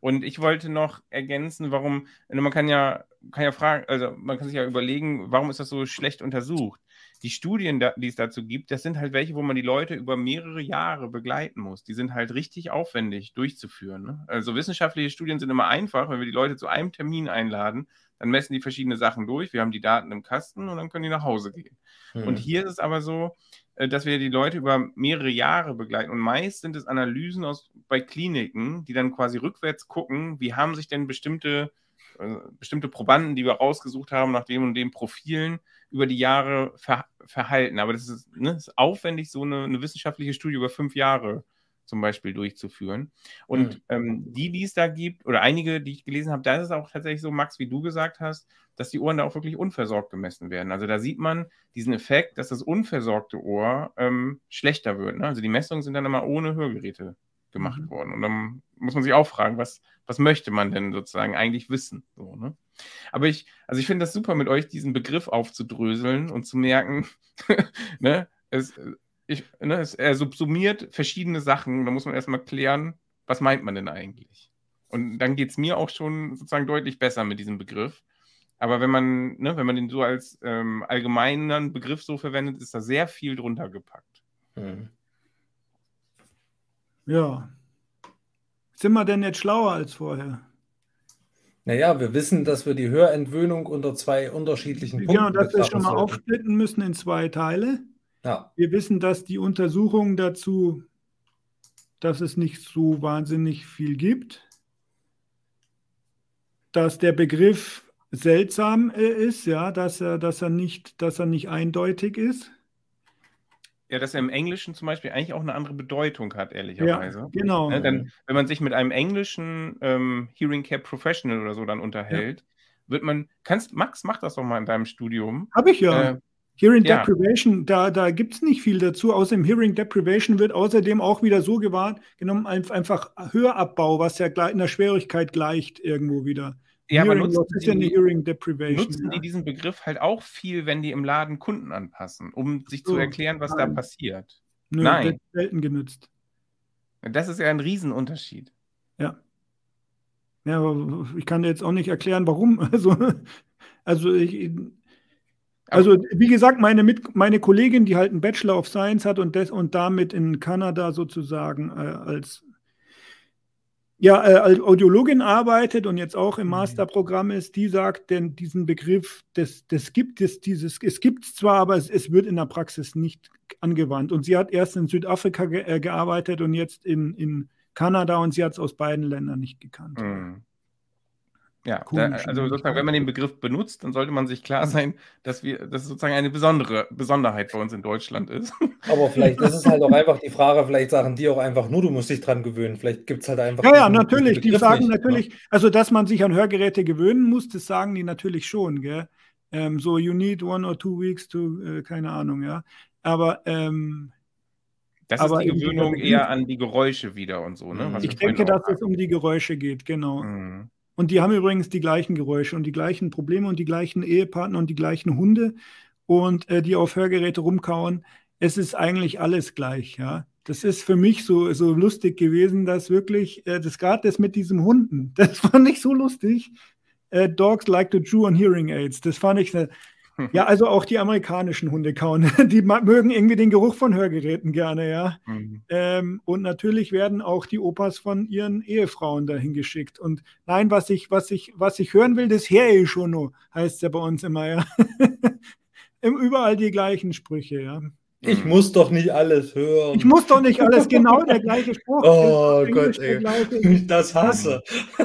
Speaker 3: Und ich wollte noch ergänzen, warum, man kann ja, kann ja fragen, also man kann sich ja überlegen, warum ist das so schlecht untersucht? Die Studien, die es dazu gibt, das sind halt welche, wo man die Leute über mehrere Jahre begleiten muss. Die sind halt richtig aufwendig durchzuführen. Ne? Also wissenschaftliche Studien sind immer einfach, wenn wir die Leute zu einem Termin einladen, dann messen die verschiedene Sachen durch, wir haben die Daten im Kasten und dann können die nach Hause gehen. Mhm. Und hier ist es aber so, dass wir die Leute über mehrere Jahre begleiten. Und meist sind es Analysen aus, bei Kliniken, die dann quasi rückwärts gucken, wie haben sich denn bestimmte, äh, bestimmte Probanden, die wir rausgesucht haben, nach dem und dem Profilen, über die Jahre ver verhalten. Aber das ist, ne, ist aufwendig, so eine, eine, wissenschaftliche Studie über fünf Jahre zum Beispiel durchzuführen. Und mhm. ähm, die, die es da gibt, oder einige, die ich gelesen habe, da ist es auch tatsächlich so, Max, wie du gesagt hast, dass die Ohren da auch wirklich unversorgt gemessen werden. Also da sieht man diesen Effekt, dass das unversorgte Ohr ähm, schlechter wird. Ne? Also die Messungen sind dann immer ohne Hörgeräte gemacht mhm. worden. Und dann muss man sich auch fragen, was, was möchte man denn sozusagen eigentlich wissen? So, ne? Aber ich, also ich finde das super, mit euch diesen Begriff aufzudröseln und zu merken, ne, es, ich, ne, es, er subsumiert verschiedene Sachen. Da muss man erstmal klären, was meint man denn eigentlich? Und dann geht es mir auch schon sozusagen deutlich besser mit diesem Begriff. Aber wenn man, ne, wenn man den so als ähm, allgemeinen Begriff so verwendet, ist da sehr viel drunter gepackt. Mhm.
Speaker 2: Ja. Sind wir denn jetzt schlauer als vorher?
Speaker 4: Naja, wir wissen, dass wir die Hörentwöhnung unter zwei unterschiedlichen
Speaker 2: Punkten Genau, dass wir schon mal aufsplitten müssen in zwei Teile. Ja. Wir wissen, dass die Untersuchungen dazu, dass es nicht so wahnsinnig viel gibt. Dass der Begriff seltsam äh, ist, ja, dass er, dass er nicht, dass er nicht eindeutig ist.
Speaker 3: Ja, dass er im Englischen zum Beispiel eigentlich auch eine andere Bedeutung hat, ehrlicherweise.
Speaker 2: Ja, genau.
Speaker 3: Ne, dann, wenn man sich mit einem englischen ähm, Hearing Care Professional oder so dann unterhält, ja. wird man, kannst, Max, mach das doch mal in deinem Studium.
Speaker 2: Habe ich ja. Äh, Hearing ja. Deprivation, da, da gibt es nicht viel dazu. Außer im Hearing Deprivation wird außerdem auch wieder so gewahrt, genommen, einfach Hörabbau, was ja in der Schwierigkeit gleicht irgendwo wieder.
Speaker 3: Ja, Hearing aber nutzen, die, ja Hearing Deprivation, nutzen ja. die diesen Begriff halt auch viel, wenn die im Laden Kunden anpassen, um sich so, zu erklären, was nein. da passiert?
Speaker 2: Nö, nein. selten genützt.
Speaker 3: Das ist ja ein Riesenunterschied.
Speaker 2: Ja. Ja, aber ich kann dir jetzt auch nicht erklären, warum. Also, also ich, also, wie gesagt, meine, Mit meine Kollegin, die halt einen Bachelor of Science hat und, des und damit in Kanada sozusagen äh, als ja, äh, als Audiologin arbeitet und jetzt auch im mhm. Masterprogramm ist, die sagt, denn diesen Begriff, das, das gibt es, dieses, es gibt es zwar, aber es, es, wird in der Praxis nicht angewandt. Und sie hat erst in Südafrika ge äh, gearbeitet und jetzt in, in Kanada und sie hat es aus beiden Ländern nicht gekannt. Mhm.
Speaker 3: Ja, da, also sozusagen, wenn man den Begriff benutzt, dann sollte man sich klar sein, dass wir, dass es sozusagen eine besondere Besonderheit bei uns in Deutschland ist.
Speaker 4: Aber vielleicht ist es halt auch einfach die Frage, vielleicht sagen die auch einfach nur, du musst dich dran gewöhnen. Vielleicht gibt es halt einfach.
Speaker 2: Ja, ja, natürlich. Die sagen nicht, natürlich, ne? also dass man sich an Hörgeräte gewöhnen muss, das sagen die natürlich schon, gell? Ähm, so, you need one or two weeks to, äh, keine Ahnung, ja. Aber ähm,
Speaker 3: das aber ist die Gewöhnung eher an die Geräusche wieder und so, ne?
Speaker 2: Was ich denke, dass es um die Geräusche geht, genau. Mhm. Und die haben übrigens die gleichen Geräusche und die gleichen Probleme und die gleichen Ehepartner und die gleichen Hunde und äh, die auf Hörgeräte rumkauen. Es ist eigentlich alles gleich, ja. Das ist für mich so, so lustig gewesen, dass wirklich, äh, das gerade das mit diesem Hunden, das fand ich so lustig. Äh, Dogs like to chew on hearing aids. Das fand ich, äh, ja, also auch die amerikanischen Hunde kauen. Die mögen irgendwie den Geruch von Hörgeräten gerne, ja. Mhm. Ähm, und natürlich werden auch die Opas von ihren Ehefrauen dahin geschickt. Und nein, was ich, was ich, was ich hören will, das Hey schon nur, heißt es ja bei uns immer, ja. Überall die gleichen Sprüche, ja.
Speaker 4: Ich muss doch nicht alles hören.
Speaker 2: Ich muss doch nicht alles, genau der gleiche Spruch.
Speaker 4: Oh Gott, ey. Ich das hasse.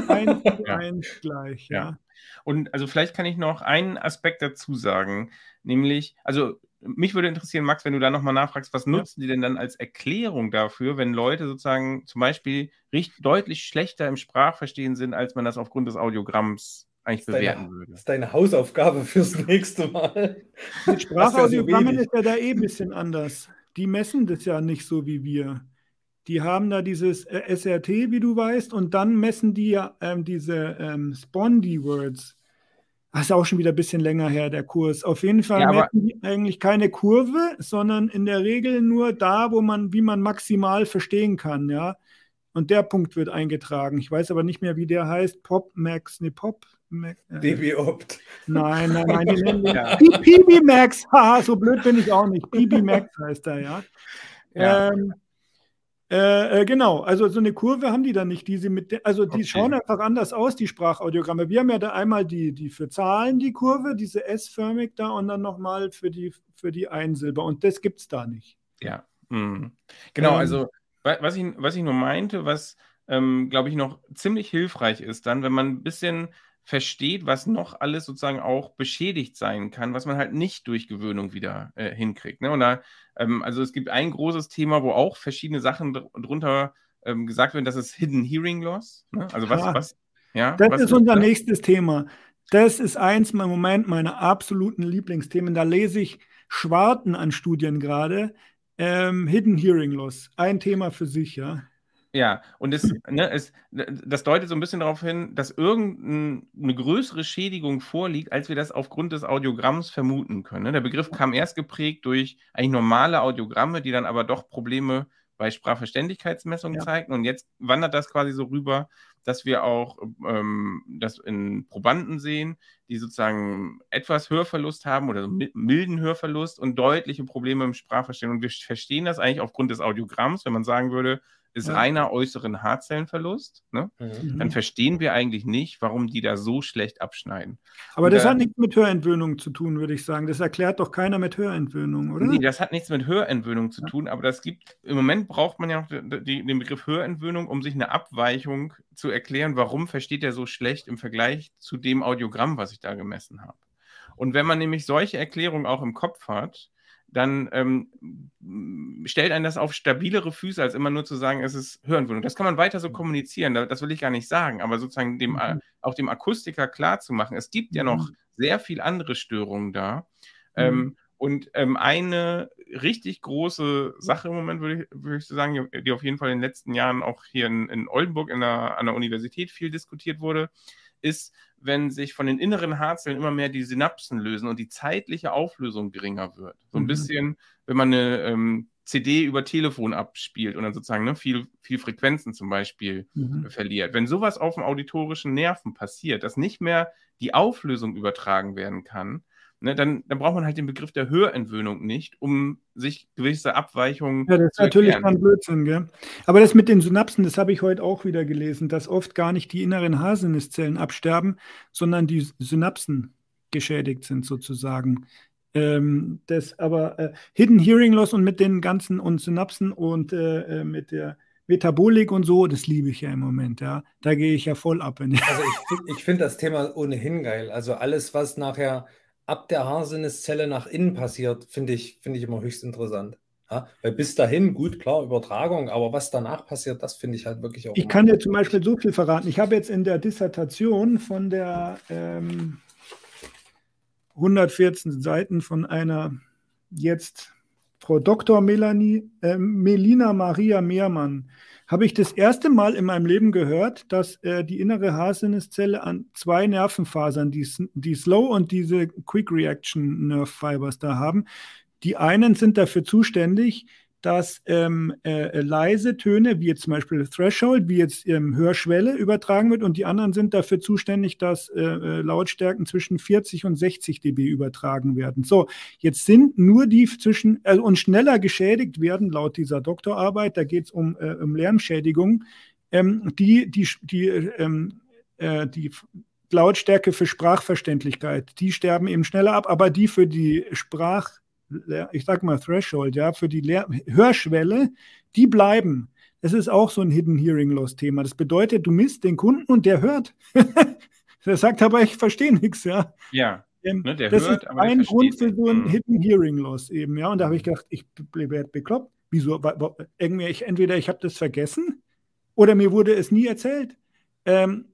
Speaker 2: Eins zu eins gleich, ja. ja.
Speaker 3: Und also vielleicht kann ich noch einen Aspekt dazu sagen, nämlich, also mich würde interessieren, Max, wenn du da nochmal nachfragst, was nutzen die denn dann als Erklärung dafür, wenn Leute sozusagen zum Beispiel richtig, deutlich schlechter im Sprachverstehen sind, als man das aufgrund des Audiogramms eigentlich das bewerten
Speaker 4: deine,
Speaker 3: würde?
Speaker 4: Das ist deine Hausaufgabe fürs nächste Mal.
Speaker 2: Mit Sprachaudiogramm ist ja da eh ein bisschen anders. Die messen das ja nicht so wie wir. Die haben da dieses äh, SRT, wie du weißt, und dann messen die ja ähm, diese ähm, Spondy-Words. Das ist auch schon wieder ein bisschen länger her, der Kurs. Auf jeden Fall ja, messen die eigentlich keine Kurve, sondern in der Regel nur da, wo man, wie man maximal verstehen kann, ja. Und der Punkt wird eingetragen. Ich weiß aber nicht mehr, wie der heißt. Pop Max, ne Pop.
Speaker 4: Max, äh, DB Opt.
Speaker 2: Nein, nein, nein, die nennen ja. PB Max. Haha, so blöd bin ich auch nicht. PB Max heißt er, ja. ja. Ähm, äh, äh, genau, also so eine Kurve haben die dann nicht, die sie mit, also die okay. schauen einfach anders aus, die Sprachaudiogramme. Wir haben ja da einmal die, die für Zahlen die Kurve, diese S-förmig da und dann nochmal für die, für die Einsilber und das gibt es da nicht.
Speaker 3: Ja, mhm. genau, ähm, also was ich, was ich nur meinte, was ähm, glaube ich noch ziemlich hilfreich ist dann, wenn man ein bisschen versteht, was noch alles sozusagen auch beschädigt sein kann, was man halt nicht durch Gewöhnung wieder äh, hinkriegt. Ne? Und da, ähm, also es gibt ein großes Thema, wo auch verschiedene Sachen dr drunter ähm, gesagt werden, das ist Hidden Hearing Loss. Ne? Also was, ja, was,
Speaker 2: ja, das was ist unser das? nächstes Thema. Das ist eins im Moment meiner absoluten Lieblingsthemen. Da lese ich Schwarten an Studien gerade. Ähm, Hidden Hearing Loss, ein Thema für sich, ja.
Speaker 3: Ja, und es, ne, es, das deutet so ein bisschen darauf hin, dass irgendeine größere Schädigung vorliegt, als wir das aufgrund des Audiogramms vermuten können. Ne? Der Begriff kam erst geprägt durch eigentlich normale Audiogramme, die dann aber doch Probleme bei Sprachverständigkeitsmessungen ja. zeigten. Und jetzt wandert das quasi so rüber, dass wir auch ähm, das in Probanden sehen, die sozusagen etwas Hörverlust haben oder so milden Hörverlust und deutliche Probleme im Sprachverstehen. Und wir verstehen das eigentlich aufgrund des Audiogramms, wenn man sagen würde, ist ja. reiner äußeren Haarzellenverlust, ne? mhm. dann verstehen wir eigentlich nicht, warum die da so schlecht abschneiden.
Speaker 2: Aber Und das da, hat nichts mit Hörentwöhnung zu tun, würde ich sagen. Das erklärt doch keiner mit Hörentwöhnung, oder?
Speaker 3: Nee, das hat nichts mit Hörentwöhnung zu tun, aber das gibt, im Moment braucht man ja noch die, die, den Begriff Hörentwöhnung, um sich eine Abweichung zu erklären, warum versteht er so schlecht im Vergleich zu dem Audiogramm, was ich da gemessen habe. Und wenn man nämlich solche Erklärungen auch im Kopf hat, dann ähm, stellt einen das auf stabilere Füße, als immer nur zu sagen, es ist Hörenwirkung. Das kann man weiter so mhm. kommunizieren, das will ich gar nicht sagen, aber sozusagen dem, mhm. auch dem Akustiker klarzumachen, es gibt ja noch mhm. sehr viel andere Störungen da. Mhm. Ähm, und ähm, eine richtig große Sache im Moment, würde ich, würd ich sagen, die auf jeden Fall in den letzten Jahren auch hier in, in Oldenburg in der, an der Universität viel diskutiert wurde, ist, wenn sich von den inneren Haarzellen immer mehr die Synapsen lösen und die zeitliche Auflösung geringer wird. So ein mhm. bisschen, wenn man eine ähm, CD über Telefon abspielt und dann sozusagen ne, viel, viel Frequenzen zum Beispiel mhm. verliert. Wenn sowas auf dem auditorischen Nerven passiert, dass nicht mehr die Auflösung übertragen werden kann, ne, dann, dann braucht man halt den Begriff der Hörentwöhnung nicht, um sich gewisse Abweichungen
Speaker 2: Ja, das ist natürlich kein Blödsinn, gell? Aber das mit den Synapsen, das habe ich heute auch wieder gelesen, dass oft gar nicht die inneren Haarsinneszellen absterben, sondern die Synapsen geschädigt sind sozusagen. Ähm, das aber äh, Hidden Hearing Loss und mit den ganzen und Synapsen und äh, äh mit der Metabolik und so, das liebe ich ja im Moment, ja. Da gehe ich ja voll ab.
Speaker 4: also ich, ich finde das Thema ohnehin geil. Also alles, was nachher ab der Haarsinneszelle nach innen passiert, finde ich, find ich immer höchst interessant. Ja, weil bis dahin, gut, klar, Übertragung, aber was danach passiert, das finde ich halt wirklich auch.
Speaker 2: Ich kann dir zum Beispiel so viel verraten. Ich habe jetzt in der Dissertation von der ähm, 114 Seiten von einer jetzt Frau Dr. Melanie, äh, Melina Maria Mehrmann habe ich das erste Mal in meinem Leben gehört, dass äh, die innere Haarsinneszelle an zwei Nervenfasern, die, die Slow und diese Quick Reaction Nerve Fibers da haben. Die einen sind dafür zuständig, dass ähm, äh, leise Töne, wie jetzt zum Beispiel Threshold, wie jetzt ähm, Hörschwelle übertragen wird und die anderen sind dafür zuständig, dass äh, äh Lautstärken zwischen 40 und 60 dB übertragen werden. So, jetzt sind nur die zwischen äh, und schneller geschädigt werden, laut dieser Doktorarbeit, da geht es um, äh, um Lärmschädigung, ähm, die, die, die, ähm, äh, die Lautstärke für Sprachverständlichkeit, die sterben eben schneller ab, aber die für die Sprach ich sag mal Threshold, ja, für die Lehr Hörschwelle, die bleiben. Das ist auch so ein Hidden Hearing Loss Thema. Das bedeutet, du misst den Kunden und der hört. der sagt aber, ich verstehe nichts, ja.
Speaker 3: Ja.
Speaker 2: Ähm, ne, das hört, ist ein Grund für so ein mhm. Hidden Hearing Loss eben, ja. Und da habe ich gedacht, ich werde bekloppt. Wieso? Irgendwie, ich, entweder ich habe das vergessen oder mir wurde es nie erzählt. Ähm,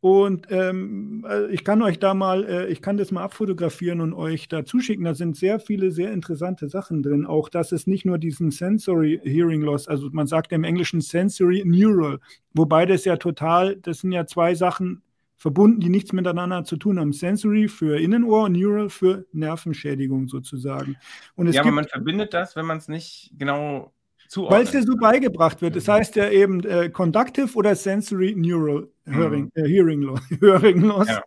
Speaker 2: und ähm, äh, ich kann euch da mal, äh, ich kann das mal abfotografieren und euch da zuschicken. Da sind sehr viele sehr interessante Sachen drin. Auch dass es nicht nur diesen Sensory Hearing Loss, also man sagt im Englischen Sensory Neural, wobei das ja total, das sind ja zwei Sachen verbunden, die nichts miteinander zu tun haben. Sensory für Innenohr und Neural für Nervenschädigung sozusagen.
Speaker 3: Und ja, aber man verbindet das, wenn man es nicht genau
Speaker 2: weil es dir so beigebracht wird. Das heißt ja eben äh, Conductive oder Sensory Neural Hearing, mhm. äh, Hearing, Loss. Hearing Loss. Ja.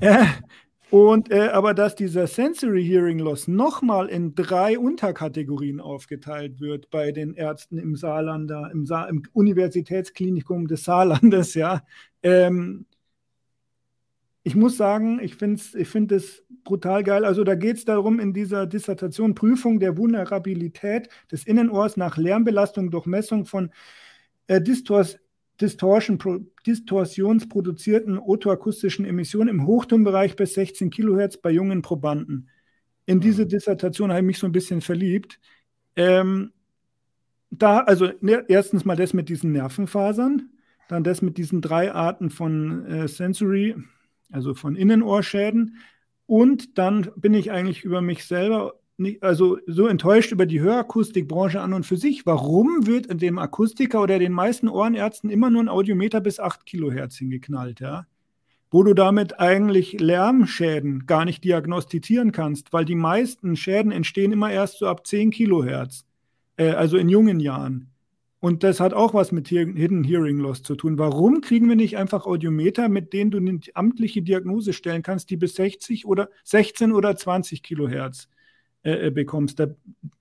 Speaker 2: ja. äh, und äh, aber dass dieser Sensory Hearing Loss nochmal in drei Unterkategorien aufgeteilt wird bei den Ärzten im Saarlander, im, Sa im Universitätsklinikum des Saarlandes, ja. Ähm, ich muss sagen, ich finde es ich find brutal geil. Also da geht es darum, in dieser Dissertation Prüfung der Vulnerabilität des Innenohrs nach Lärmbelastung durch Messung von äh, Distors, Distortion, distorsionsproduzierten otoakustischen Emissionen im Hochtonbereich bis 16 Kilohertz bei jungen Probanden. In diese Dissertation habe ich mich so ein bisschen verliebt. Ähm, da, also ne, erstens mal das mit diesen Nervenfasern, dann das mit diesen drei Arten von äh, Sensory, also von Innenohrschäden. Und dann bin ich eigentlich über mich selber nicht, also so enttäuscht über die Hörakustikbranche an und für sich. Warum wird dem Akustiker oder den meisten Ohrenärzten immer nur ein Audiometer bis 8 Kilohertz hingeknallt, ja? Wo du damit eigentlich Lärmschäden gar nicht diagnostizieren kannst, weil die meisten Schäden entstehen immer erst so ab 10 Kilohertz, äh, also in jungen Jahren. Und das hat auch was mit Hidden Hearing Loss zu tun. Warum kriegen wir nicht einfach Audiometer, mit denen du eine amtliche Diagnose stellen kannst, die bis 60 oder 16 oder 20 Kilohertz äh, äh, bekommst? Da,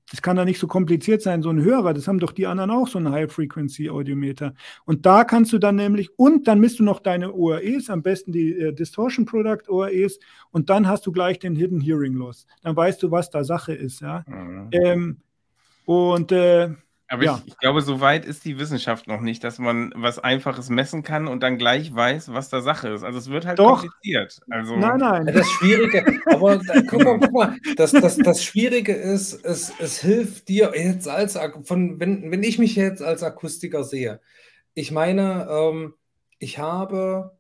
Speaker 2: das kann da nicht so kompliziert sein, so ein Hörer. Das haben doch die anderen auch, so ein High-Frequency-Audiometer. Und da kannst du dann nämlich, und dann misst du noch deine OREs, am besten die äh, Distortion Product OREs, und dann hast du gleich den Hidden Hearing Loss. Dann weißt du, was da Sache ist. Ja? Mhm. Ähm, und äh,
Speaker 3: Aber ja. ich, ich, glaube, so weit ist die Wissenschaft noch nicht, dass man was Einfaches messen kann und dann gleich weiß, was da Sache ist. Also es wird halt
Speaker 2: Doch.
Speaker 3: kompliziert. Also
Speaker 2: nein, nein.
Speaker 4: Das Schwierige, aber guck mal, guck mal, das, das, das Schwierige ist, es, es hilft dir jetzt als, von, wenn, wenn ich mich jetzt als Akustiker sehe, ich meine, ähm, ich habe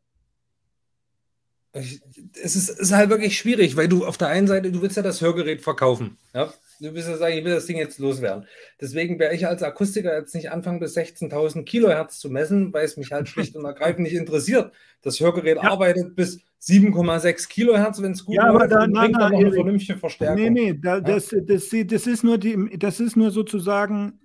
Speaker 4: ich, es ist, ist, halt wirklich schwierig, weil du auf der einen Seite, du willst ja das Hörgerät verkaufen. Ja? Du willst ja sagen, ich will das Ding jetzt loswerden. Deswegen werde ich als Akustiker jetzt nicht anfangen, bis 16.000 Kilohertz zu messen, weil es mich halt schlicht und ergreifend nicht interessiert. Das Hörgerät ja. arbeitet bis 7,6 Kilohertz, wenn es gut
Speaker 2: ja, aber da,
Speaker 4: bringt
Speaker 2: na,
Speaker 4: noch eine vernünftige Verstärkung.
Speaker 2: Nee, nee, da, das, das, das, ist nur die, das ist nur sozusagen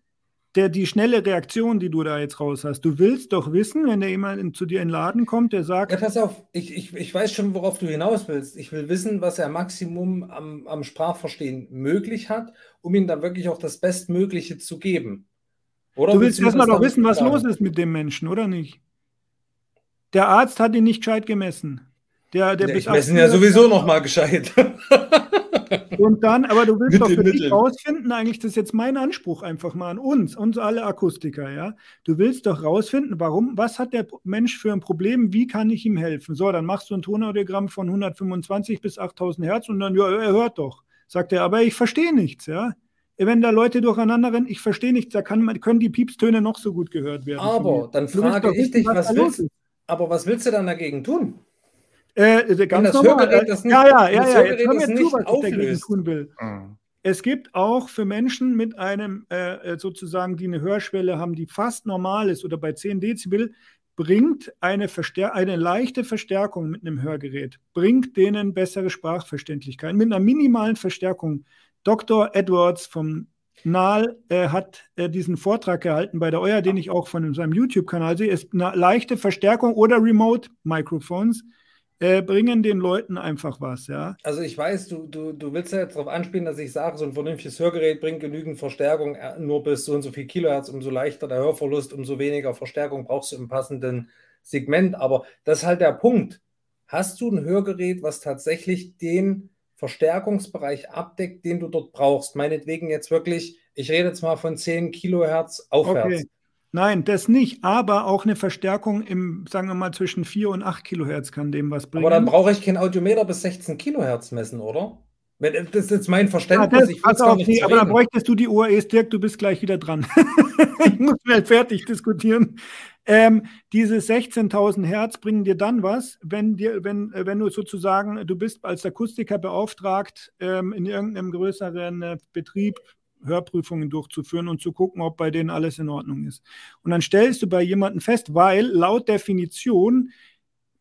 Speaker 2: der, die schnelle Reaktion, die du da jetzt raus hast. Du willst doch wissen, wenn da jemand zu dir in den Laden kommt, der sagt.
Speaker 4: Ja, pass auf, ich, ich, ich weiß schon, worauf du hinaus willst. Ich will wissen, was er Maximum am, am Sprachverstehen möglich hat, um ihm dann wirklich auch das Bestmögliche zu geben.
Speaker 2: Oder du willst erstmal doch wissen, was sagen? los ist mit dem Menschen, oder nicht? Der Arzt hat ihn nicht gescheit gemessen. Der, der
Speaker 4: ja, ich messen ja sowieso noch mal gescheit.
Speaker 2: Und dann, aber du willst doch für dich rausfinden, eigentlich, das ist jetzt mein Anspruch einfach mal an uns, uns alle Akustiker, ja. Du willst doch rausfinden, warum, was hat der Mensch für ein Problem, wie kann ich ihm helfen? So, dann machst du ein Tonaudiogramm von 125 bis 8000 Hertz und dann, ja, er hört doch. Sagt er, aber ich verstehe nichts, ja. Wenn da Leute durcheinander rennen, ich verstehe nichts, da kann, können die Piepstöne noch so gut gehört werden.
Speaker 4: Aber dann frage ich dich, was, was willst, aber was willst du dann dagegen tun?
Speaker 2: Äh, ganz das normal. Hörgerät, das nicht, ja, ja, ja, ja. Jetzt hör mir zu, was ich dagegen tun will. Mhm. Es gibt auch für Menschen mit einem äh, äh, sozusagen, die eine Hörschwelle haben, die fast normal ist oder bei 10 Dezibel, bringt eine, Verstär eine leichte Verstärkung mit einem Hörgerät, bringt denen bessere Sprachverständlichkeit. Mit einer minimalen Verstärkung. Dr. Edwards vom NAL äh, hat äh, diesen Vortrag gehalten bei der EUer, den ich auch von seinem YouTube-Kanal sehe, ist eine leichte Verstärkung oder Remote-Microphones äh, bringen den Leuten einfach was, ja.
Speaker 4: Also ich weiß, du, du, du willst ja jetzt darauf anspielen, dass ich sage, so ein vernünftiges Hörgerät bringt genügend Verstärkung, äh, nur bis so und so viel Kilohertz, umso leichter der Hörverlust, umso weniger Verstärkung brauchst du im passenden Segment. Aber das ist halt der Punkt. Hast du ein Hörgerät, was tatsächlich den Verstärkungsbereich abdeckt, den du dort brauchst? Meinetwegen jetzt wirklich, ich rede jetzt mal von 10 Kilohertz aufwärts. Okay.
Speaker 2: Nein, das nicht, aber auch eine Verstärkung im, sagen wir mal, zwischen 4 und 8 Kilohertz kann dem was bringen.
Speaker 4: Aber dann brauche ich kein Audiometer bis 16 Kilohertz messen, oder? Das ist jetzt mein Verständnis. Ja, das,
Speaker 2: ich pass auf, nicht aber dann bräuchtest du die UAEs, Dirk, du bist gleich wieder dran. ich muss schnell fertig diskutieren. Ähm, diese 16.000 Hertz bringen dir dann was, wenn, dir, wenn, äh, wenn du sozusagen, du bist als Akustiker beauftragt, ähm, in irgendeinem größeren äh, Betrieb, Hörprüfungen durchzuführen und zu gucken, ob bei denen alles in Ordnung ist. Und dann stellst du bei jemandem fest, weil laut Definition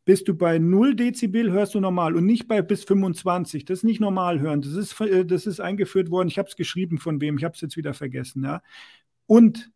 Speaker 2: bist du bei 0 Dezibel, hörst du normal und nicht bei bis 25. Das ist nicht normal hören. Das ist, äh, das ist eingeführt worden. Ich habe es geschrieben von wem, ich habe es jetzt wieder vergessen. Ja. Und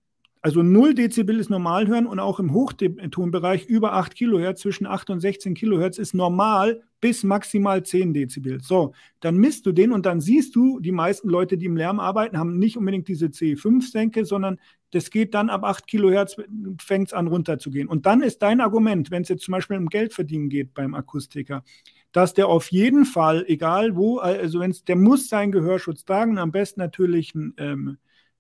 Speaker 2: also 0 Dezibel ist normal hören und auch im Hochtonbereich über 8 Kilohertz, zwischen 8 und 16 Kilohertz ist normal bis maximal 10 Dezibel. So, dann misst du den und dann siehst du, die meisten Leute, die im Lärm arbeiten, haben nicht unbedingt diese C5-Senke, sondern das geht dann ab 8 Kilohertz, fängt es an runterzugehen. Und dann ist dein Argument, wenn es jetzt zum Beispiel um Geldverdienen geht beim Akustiker, dass der auf jeden Fall, egal wo, also wenn es, der muss seinen Gehörschutz tragen, am besten natürlich ein ähm,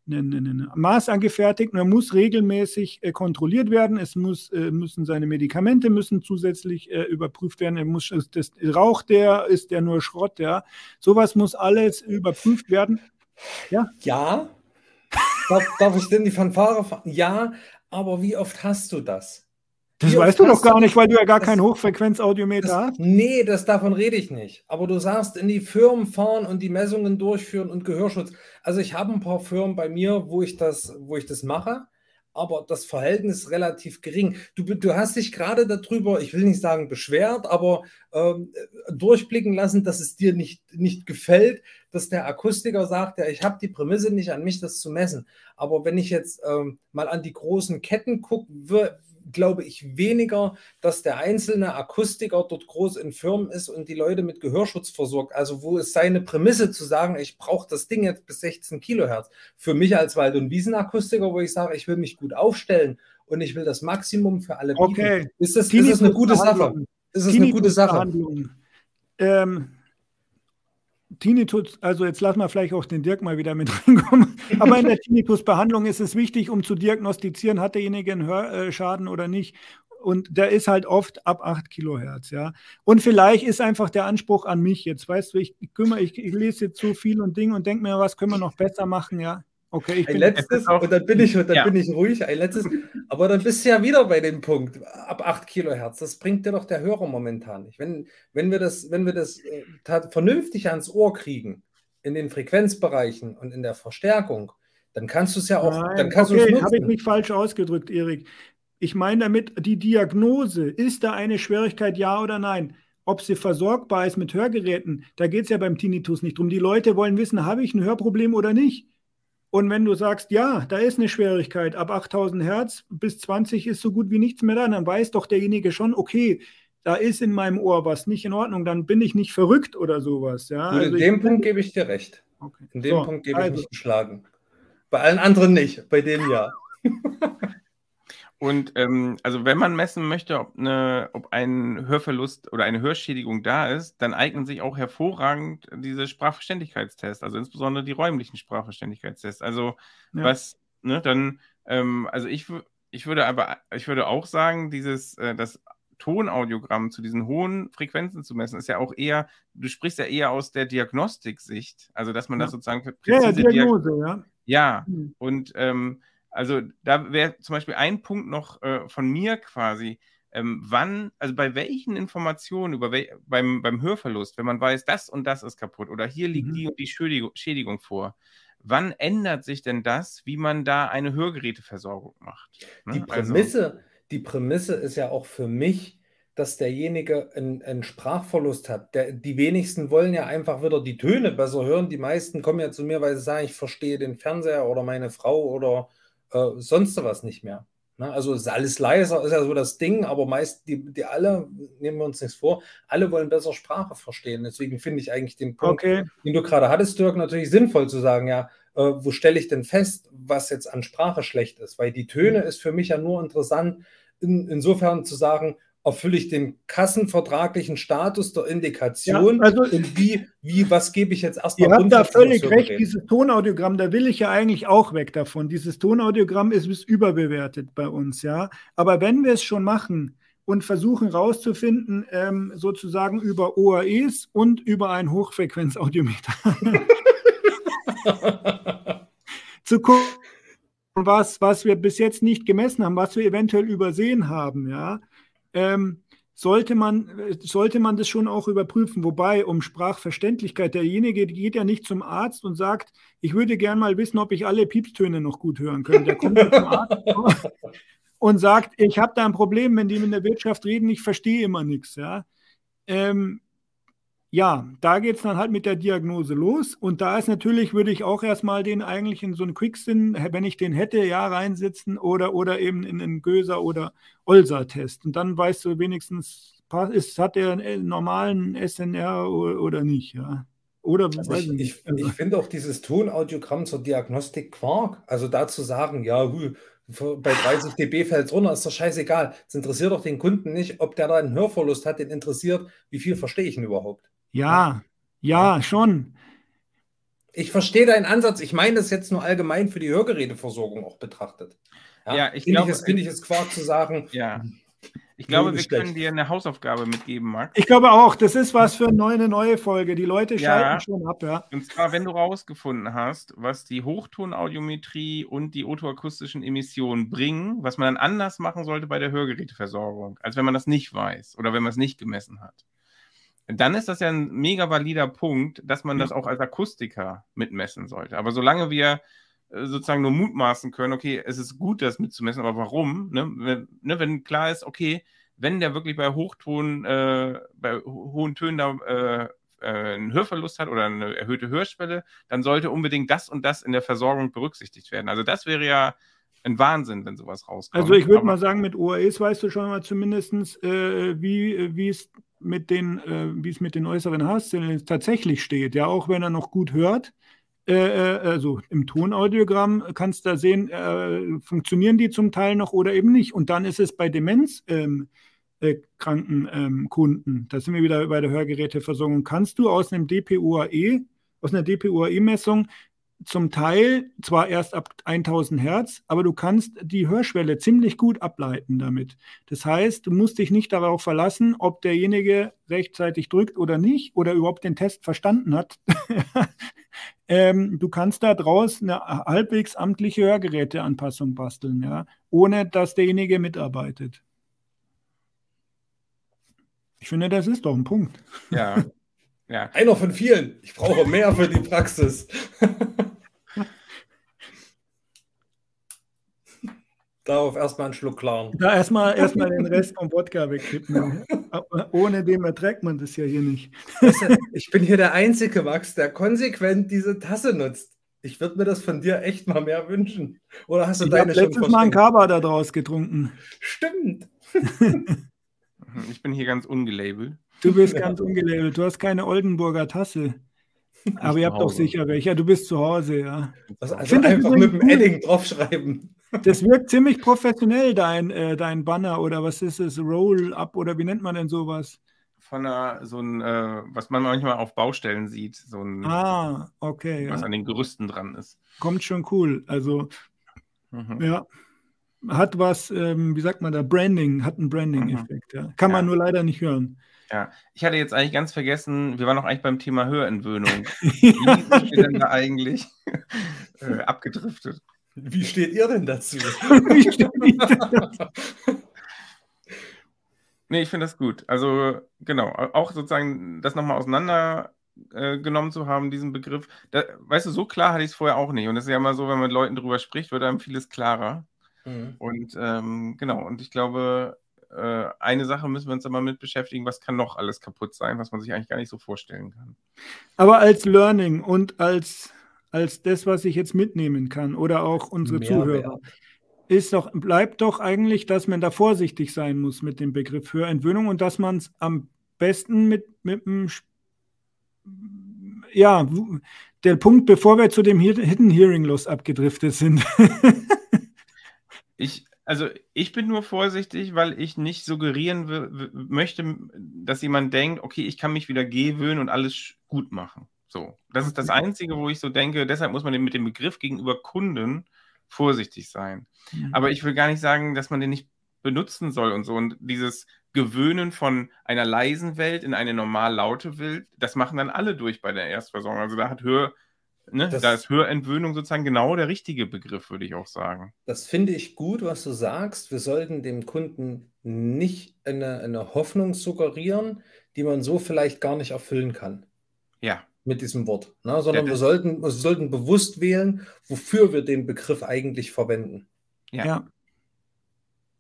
Speaker 2: ein, Maß angefertigt er muss regelmäßig äh, kontrolliert werden. Es muss, äh, müssen seine Medikamente müssen zusätzlich äh, überprüft werden. Er muss, das, raucht der, ist der nur Schrott, ja. Sowas muss alles überprüft werden.
Speaker 4: Ja. Ja. darf, darf ich denn die Fanfare fahren? Ja, aber wie oft hast du das?
Speaker 2: Das weißt du doch gar nicht, weil du ja gar das, kein Hochfrequenzaudiometer hast.
Speaker 4: Nee, das davon rede ich nicht. Aber du sagst, in die Firmen fahren und die Messungen durchführen und Gehörschutz. Also ich habe ein paar Firmen bei mir, wo ich das, wo ich das mache, aber das Verhältnis ist relativ gering. Du, du hast dich gerade darüber, ich will nicht sagen beschwert, aber ähm, durchblicken lassen, dass es dir nicht, nicht gefällt, dass der Akustiker sagt, ja, ich habe die Prämisse nicht an mich, das zu messen. Aber wenn ich jetzt ähm, mal an die großen Ketten gucke, glaube ich weniger, dass der einzelne Akustiker dort groß in Firmen ist und die Leute mit Gehörschutz versorgt. Also wo ist seine Prämisse zu sagen, ich brauche das Ding jetzt bis 16 Kilohertz. Für mich als Wald- und Wiesenakustiker, wo ich sage, ich will mich gut aufstellen und ich will das Maximum für alle
Speaker 2: bieten. Okay.
Speaker 4: Ist das, ist das eine gute Sache?
Speaker 2: Ist das eine gute Sache? Ähm, Tinnitus, also jetzt lassen wir vielleicht auch den Dirk mal wieder mit reinkommen, aber in der Tinnitusbehandlung ist es wichtig, um zu diagnostizieren, hat derjenige einen Hörschaden oder nicht. Und der ist halt oft ab 8 Kilohertz, ja. Und vielleicht ist einfach der Anspruch an mich jetzt, weißt du, ich, ich kümmere, ich, ich lese jetzt so viel und Ding und denke mir, was können wir noch besser machen, ja.
Speaker 4: Okay, ich ein bin letztes, auch, und dann bin ich, dann ja. bin ich ruhig, ein letztes, aber dann bist du ja wieder bei dem Punkt, ab 8 Kilohertz, das bringt dir doch der Hörer momentan nicht. Wenn, wenn wir das, wenn wir das äh, vernünftig ans Ohr kriegen, in den Frequenzbereichen und in der Verstärkung, dann kannst du es ja auch, Nein, dann kannst
Speaker 2: okay, du habe ich mich falsch ausgedrückt, Erik. Ich meine damit die Diagnose, ist da eine Schwierigkeit, ja oder nein? Ob sie versorgbar ist mit Hörgeräten, da geht es ja beim Tinnitus nicht drum. Die Leute wollen wissen, habe ich ein Hörproblem oder nicht? Und wenn du sagst, ja, da ist eine Schwierigkeit, ab 8000 Hertz bis 20 ist so gut wie nichts mehr da, dann weiß doch derjenige schon, okay, da ist in meinem Ohr was nicht in Ordnung, dann bin ich nicht verrückt oder sowas. Ja?
Speaker 4: Also in dem Punkt gebe ich dir recht. Okay. In dem so, Punkt gebe also. ich nicht geschlagen. Bei allen anderen nicht, bei dem ja.
Speaker 3: Und ähm, also wenn man messen möchte, ob, eine, ob ein Hörverlust oder eine Hörschädigung da ist, dann eignen sich auch hervorragend diese Sprachverständigkeitstests, also insbesondere die räumlichen Sprachverständigkeitstests. Also ja. was, ne, dann, ähm, also ich, ich würde aber, ich würde auch sagen, dieses, äh, das Tonaudiogramm zu diesen hohen Frequenzen zu messen, ist ja auch eher, du sprichst ja eher aus der Diagnostiksicht, also dass man ja. das sozusagen für
Speaker 2: präzise ja, Diagnose, Diag ja.
Speaker 3: Ja, mhm. und ähm, also da wäre zum Beispiel ein Punkt noch äh, von mir quasi, ähm, wann, also bei welchen Informationen über wel beim, beim Hörverlust, wenn man weiß, das und das ist kaputt oder hier liegt mhm. die und die Schädigung, Schädigung vor, wann ändert sich denn das, wie man da eine Hörgeräteversorgung macht?
Speaker 4: Ne? Die, also Prämisse, also, die Prämisse ist ja auch für mich, dass derjenige einen, einen Sprachverlust hat. Der, die wenigsten wollen ja einfach wieder die Töne besser hören. Die meisten kommen ja zu mir, weil sie sagen, ich verstehe den Fernseher oder meine Frau oder äh, sonst was nicht mehr. Ne? Also ist alles leiser, ist ja so das Ding, aber meist, die, die alle, nehmen wir uns nichts vor, alle wollen besser Sprache verstehen. Deswegen finde ich eigentlich den Punkt, okay. den du gerade hattest, Dirk, natürlich sinnvoll zu sagen, ja, äh, wo stelle ich denn fest, was jetzt an Sprache schlecht ist? Weil die Töne mhm. ist für mich ja nur interessant, in, insofern zu sagen, erfülle ich den kassenvertraglichen Status der Indikation
Speaker 2: ja, also, und wie, wie, was gebe ich jetzt erstmal Ihr habt da völlig recht, dieses Tonaudiogramm, da will ich ja eigentlich auch weg davon. Dieses Tonaudiogramm ist, ist überbewertet bei uns, ja. Aber wenn wir es schon machen und versuchen rauszufinden, ähm, sozusagen über OAEs und über ein Hochfrequenzaudiometer zu gucken, was, was wir bis jetzt nicht gemessen haben, was wir eventuell übersehen haben, ja ähm, sollte man, sollte man das schon auch überprüfen. Wobei, um Sprachverständlichkeit, derjenige geht ja nicht zum Arzt und sagt, ich würde gern mal wissen, ob ich alle Piepstöne noch gut hören könnte. Der kommt zum Arzt und sagt, ich habe da ein Problem, wenn die in der Wirtschaft reden, ich verstehe immer nichts. Ja? Ähm, ja, da geht es dann halt mit der Diagnose los. Und da ist natürlich, würde ich auch erstmal den eigentlich in so einen Quicksin, wenn ich den hätte, ja, reinsitzen oder, oder eben in einen Göser- oder Olsa-Test. Und dann weißt du wenigstens, ist, hat er einen normalen SNR oder nicht, ja. Oder
Speaker 4: also ich, ich, also. ich finde auch dieses Tonaudiogramm zur Diagnostik Quark. Also dazu sagen, ja, bei 30 dB fällt es runter, ist doch scheißegal. Es interessiert doch den Kunden nicht, ob der da einen Hörverlust hat, den interessiert, wie viel verstehe ich ihn überhaupt.
Speaker 2: Ja, ja, schon.
Speaker 4: Ich verstehe deinen Ansatz. Ich meine das jetzt nur allgemein für die Hörgeräteversorgung auch betrachtet.
Speaker 3: Ja, ja ich
Speaker 4: glaube, es, finde ich es Quark zu sagen.
Speaker 3: Ja. Ich glaube, wir können dir eine Hausaufgabe mitgeben, Max.
Speaker 2: Ich glaube auch, das ist was für eine neue, neue Folge. Die Leute schalten ja. schon ab, ja.
Speaker 3: Und zwar, wenn du rausgefunden hast, was die Hochtonaudiometrie und die otoakustischen Emissionen bringen, was man dann anders machen sollte bei der Hörgeräteversorgung, als wenn man das nicht weiß oder wenn man es nicht gemessen hat dann ist das ja ein mega valider Punkt, dass man das auch als Akustiker mitmessen sollte. Aber solange wir äh, sozusagen nur mutmaßen können, okay, es ist gut, das mitzumessen, aber warum? Ne? Wenn, ne, wenn klar ist, okay, wenn der wirklich bei Hochton, äh, bei hohen Tönen da äh, äh, einen Hörverlust hat oder eine erhöhte Hörschwelle, dann sollte unbedingt das und das in der Versorgung berücksichtigt werden. Also das wäre ja ein Wahnsinn, wenn sowas rauskommt.
Speaker 2: Also ich würde mal sagen, mit OAEs weißt du schon mal zumindest, äh, wie, wie es mit den, äh, wie es mit den äußeren Haarzellen tatsächlich steht. Ja, auch wenn er noch gut hört, äh, äh also im Tonaudiogramm kannst du da sehen, äh, funktionieren die zum Teil noch oder eben nicht. Und dann ist es bei demenzkranken ähm, ähm, Kunden, da sind wir wieder bei der Hörgeräteversorgung, kannst du aus einem DPOAE aus einer DPUAI-Messung zum Teil zwar erst ab 1000 Hertz, aber du kannst die Hörschwelle ziemlich gut ableiten damit. Das heißt, du musst dich nicht darauf verlassen, ob derjenige rechtzeitig drückt oder nicht oder überhaupt den Test verstanden hat. ähm, du kannst da draus eine halbwegs amtliche Hörgeräteanpassung basteln, ja, ohne dass derjenige mitarbeitet. Ich finde, das ist doch ein Punkt.
Speaker 3: Ja. ja.
Speaker 4: Einer von vielen. Ich brauche mehr für die Praxis. Darauf erstmal einen Schluck klaren.
Speaker 2: Da erstmal erstmal den Rest vom Wodka wegkippen. Ohne den erträgt man das ja hier nicht.
Speaker 4: ich bin hier der einzige Max, der konsequent diese Tasse nutzt. Ich würde mir das von dir echt mal mehr wünschen. Oder hast du
Speaker 2: ich
Speaker 4: deine
Speaker 2: schon letztes Mal einen Kaba da draus getrunken.
Speaker 4: Stimmt.
Speaker 3: Ich bin hier ganz ungelabelt.
Speaker 2: Du bist ganz ungelabelt. Du hast keine Oldenburger Tasse. Aber ihr habt doch sicher welche. Du bist zu Hause, ja.
Speaker 4: Also, also einfach mit dem Edding draufschreiben.
Speaker 2: Das wirkt ziemlich professionell, dein, äh, dein Banner oder was ist es? Roll-up oder wie nennt man denn sowas?
Speaker 3: Von einer, so ein, äh, was man manchmal auf Baustellen sieht. So ein,
Speaker 2: ah, okay.
Speaker 3: Was
Speaker 2: ja.
Speaker 3: an den Gerüsten dran ist.
Speaker 2: Kommt schon cool. Also, mhm. ja hat was, ähm, wie sagt man da, Branding, hat einen Branding-Effekt. Mhm. Ja. Kann man nur leider nicht hören.
Speaker 3: Ja, ich hatte jetzt eigentlich ganz vergessen, wir waren noch eigentlich beim Thema Hörentwöhnung. Wie sind wir denn da eigentlich äh, abgedriftet?
Speaker 4: Wie steht ihr denn dazu?
Speaker 3: nee, ich finde das gut. Also, genau, auch sozusagen das nochmal auseinandergenommen äh, zu haben, diesen Begriff. Da, weißt du, so klar hatte ich es vorher auch nicht. Und es ist ja immer so, wenn man mit Leuten drüber spricht, wird einem vieles klarer. Mhm. Und ähm, genau, und ich glaube, äh, eine Sache müssen wir uns aber mit beschäftigen, was kann noch alles kaputt sein, was man sich eigentlich gar nicht so vorstellen kann.
Speaker 2: Aber als Learning und als, als das, was ich jetzt mitnehmen kann oder auch unsere Mehr Zuhörer, ist doch, bleibt doch eigentlich, dass man da vorsichtig sein muss mit dem Begriff Hörentwöhnung und dass man es am besten mit, mit einem ja, der Punkt, bevor wir zu dem Hidden Hearing Loss abgedriftet sind.
Speaker 3: Ich, also ich bin nur vorsichtig, weil ich nicht suggerieren möchte, dass jemand denkt, okay, ich kann mich wieder gewöhnen und alles gut machen. So, das ist das Einzige, wo ich so denke, deshalb muss man mit dem Begriff gegenüber Kunden vorsichtig sein. Mhm. Aber ich will gar nicht sagen, dass man den nicht benutzen soll und so. Und dieses Gewöhnen von einer leisen Welt in eine normal laute Welt, das machen dann alle durch bei der Erstversorgung. Also da hat Hör, Ne? Das, da ist Hörentwöhnung sozusagen genau der richtige Begriff, würde ich auch sagen.
Speaker 4: Das finde ich gut, was du sagst. Wir sollten dem Kunden nicht eine, eine Hoffnung suggerieren, die man so vielleicht gar nicht erfüllen kann.
Speaker 3: Ja.
Speaker 4: Mit diesem Wort. Ne? Sondern ja, wir, sollten, wir sollten bewusst wählen, wofür wir den Begriff eigentlich verwenden.
Speaker 3: Ja. ja.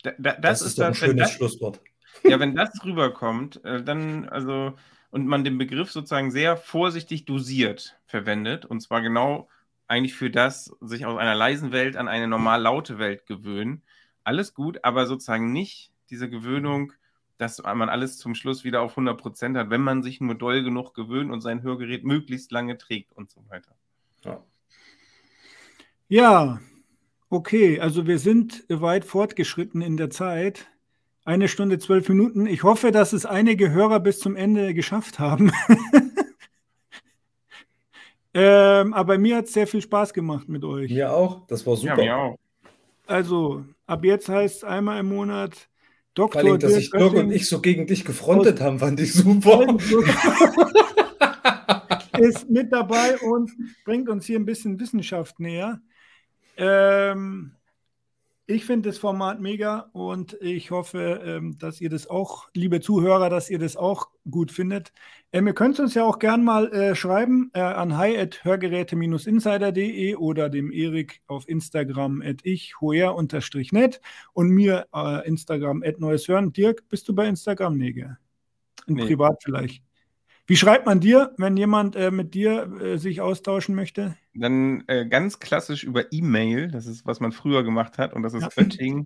Speaker 4: Da, da, das, das, ist, ist doch ein schönes das, Schlusswort.
Speaker 3: Ja, wenn das rüberkommt, äh, dann, also und man den Begriff sozusagen sehr vorsichtig dosiert verwendet. Und zwar genau eigentlich für das, sich aus einer leisen Welt an eine normal laute Welt gewöhnen. Alles gut, aber sozusagen nicht diese Gewöhnung, dass man alles zum Schluss wieder auf 100 Prozent hat, wenn man sich nur doll genug gewöhnt und sein Hörgerät möglichst lange trägt und so weiter.
Speaker 2: Ja. Ja, okay, also wir sind weit fortgeschritten in der Zeit. Eine Stunde, zwölf Minuten. Ich hoffe, dass es einige Hörer bis zum Ende geschafft haben. ähm, aber mir hat es sehr viel Spaß gemacht mit euch.
Speaker 4: Mir auch. Das war super. Ja, mir auch.
Speaker 2: Also, ab jetzt heißt es einmal im Monat
Speaker 4: Doktor. Vor allem, dass sich Dirk und ich so gegen dich gefrontet haben, fand ich super.
Speaker 2: ist mit dabei und bringt uns hier ein bisschen Wissenschaft näher. Ähm, ich finde das Format mega und ich hoffe, ähm, dass ihr das auch, liebe Zuhörer, dass ihr das auch gut findet. Ähm, ihr könnt uns ja auch gern mal äh, schreiben äh, an hi.hörgeräte-insider.de oder dem Erik auf Instagram at ich net und mir äh, Instagram at neues hören. Dirk, bist du bei Instagram? Nee, Nee. Privat vielleicht. Wie schreibt man dir, wenn jemand äh, mit dir äh, sich austauschen möchte?
Speaker 3: Dann äh, ganz klassisch über E-Mail. Das ist, was man früher gemacht hat. Und das ist ja. oetting.hz-ol.de.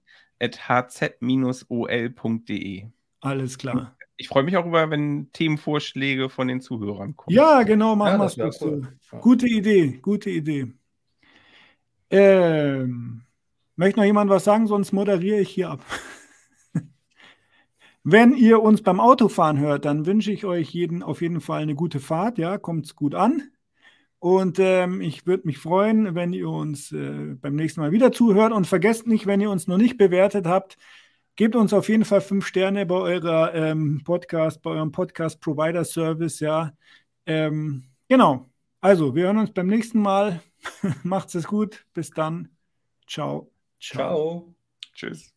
Speaker 2: Alles klar.
Speaker 3: Ich freue mich auch über, wenn Themenvorschläge von den Zuhörern kommen.
Speaker 2: Ja, genau, machen ja, wir es. Cool. Gute Idee, gute Idee. Ähm, möchte noch jemand was sagen, sonst moderiere ich hier ab. Wenn ihr uns beim Autofahren hört, dann wünsche ich euch jeden, auf jeden Fall eine gute Fahrt. Ja, kommt es gut an. Und ähm, ich würde mich freuen, wenn ihr uns äh, beim nächsten Mal wieder zuhört. Und vergesst nicht, wenn ihr uns noch nicht bewertet habt, gebt uns auf jeden Fall fünf Sterne bei eurer ähm, Podcast, bei eurem Podcast-Provider-Service, ja. Ähm, genau. Also, wir hören uns beim nächsten Mal. Macht's es gut. Bis dann. Ciao.
Speaker 4: Ciao. Ciao.
Speaker 3: Tschüss.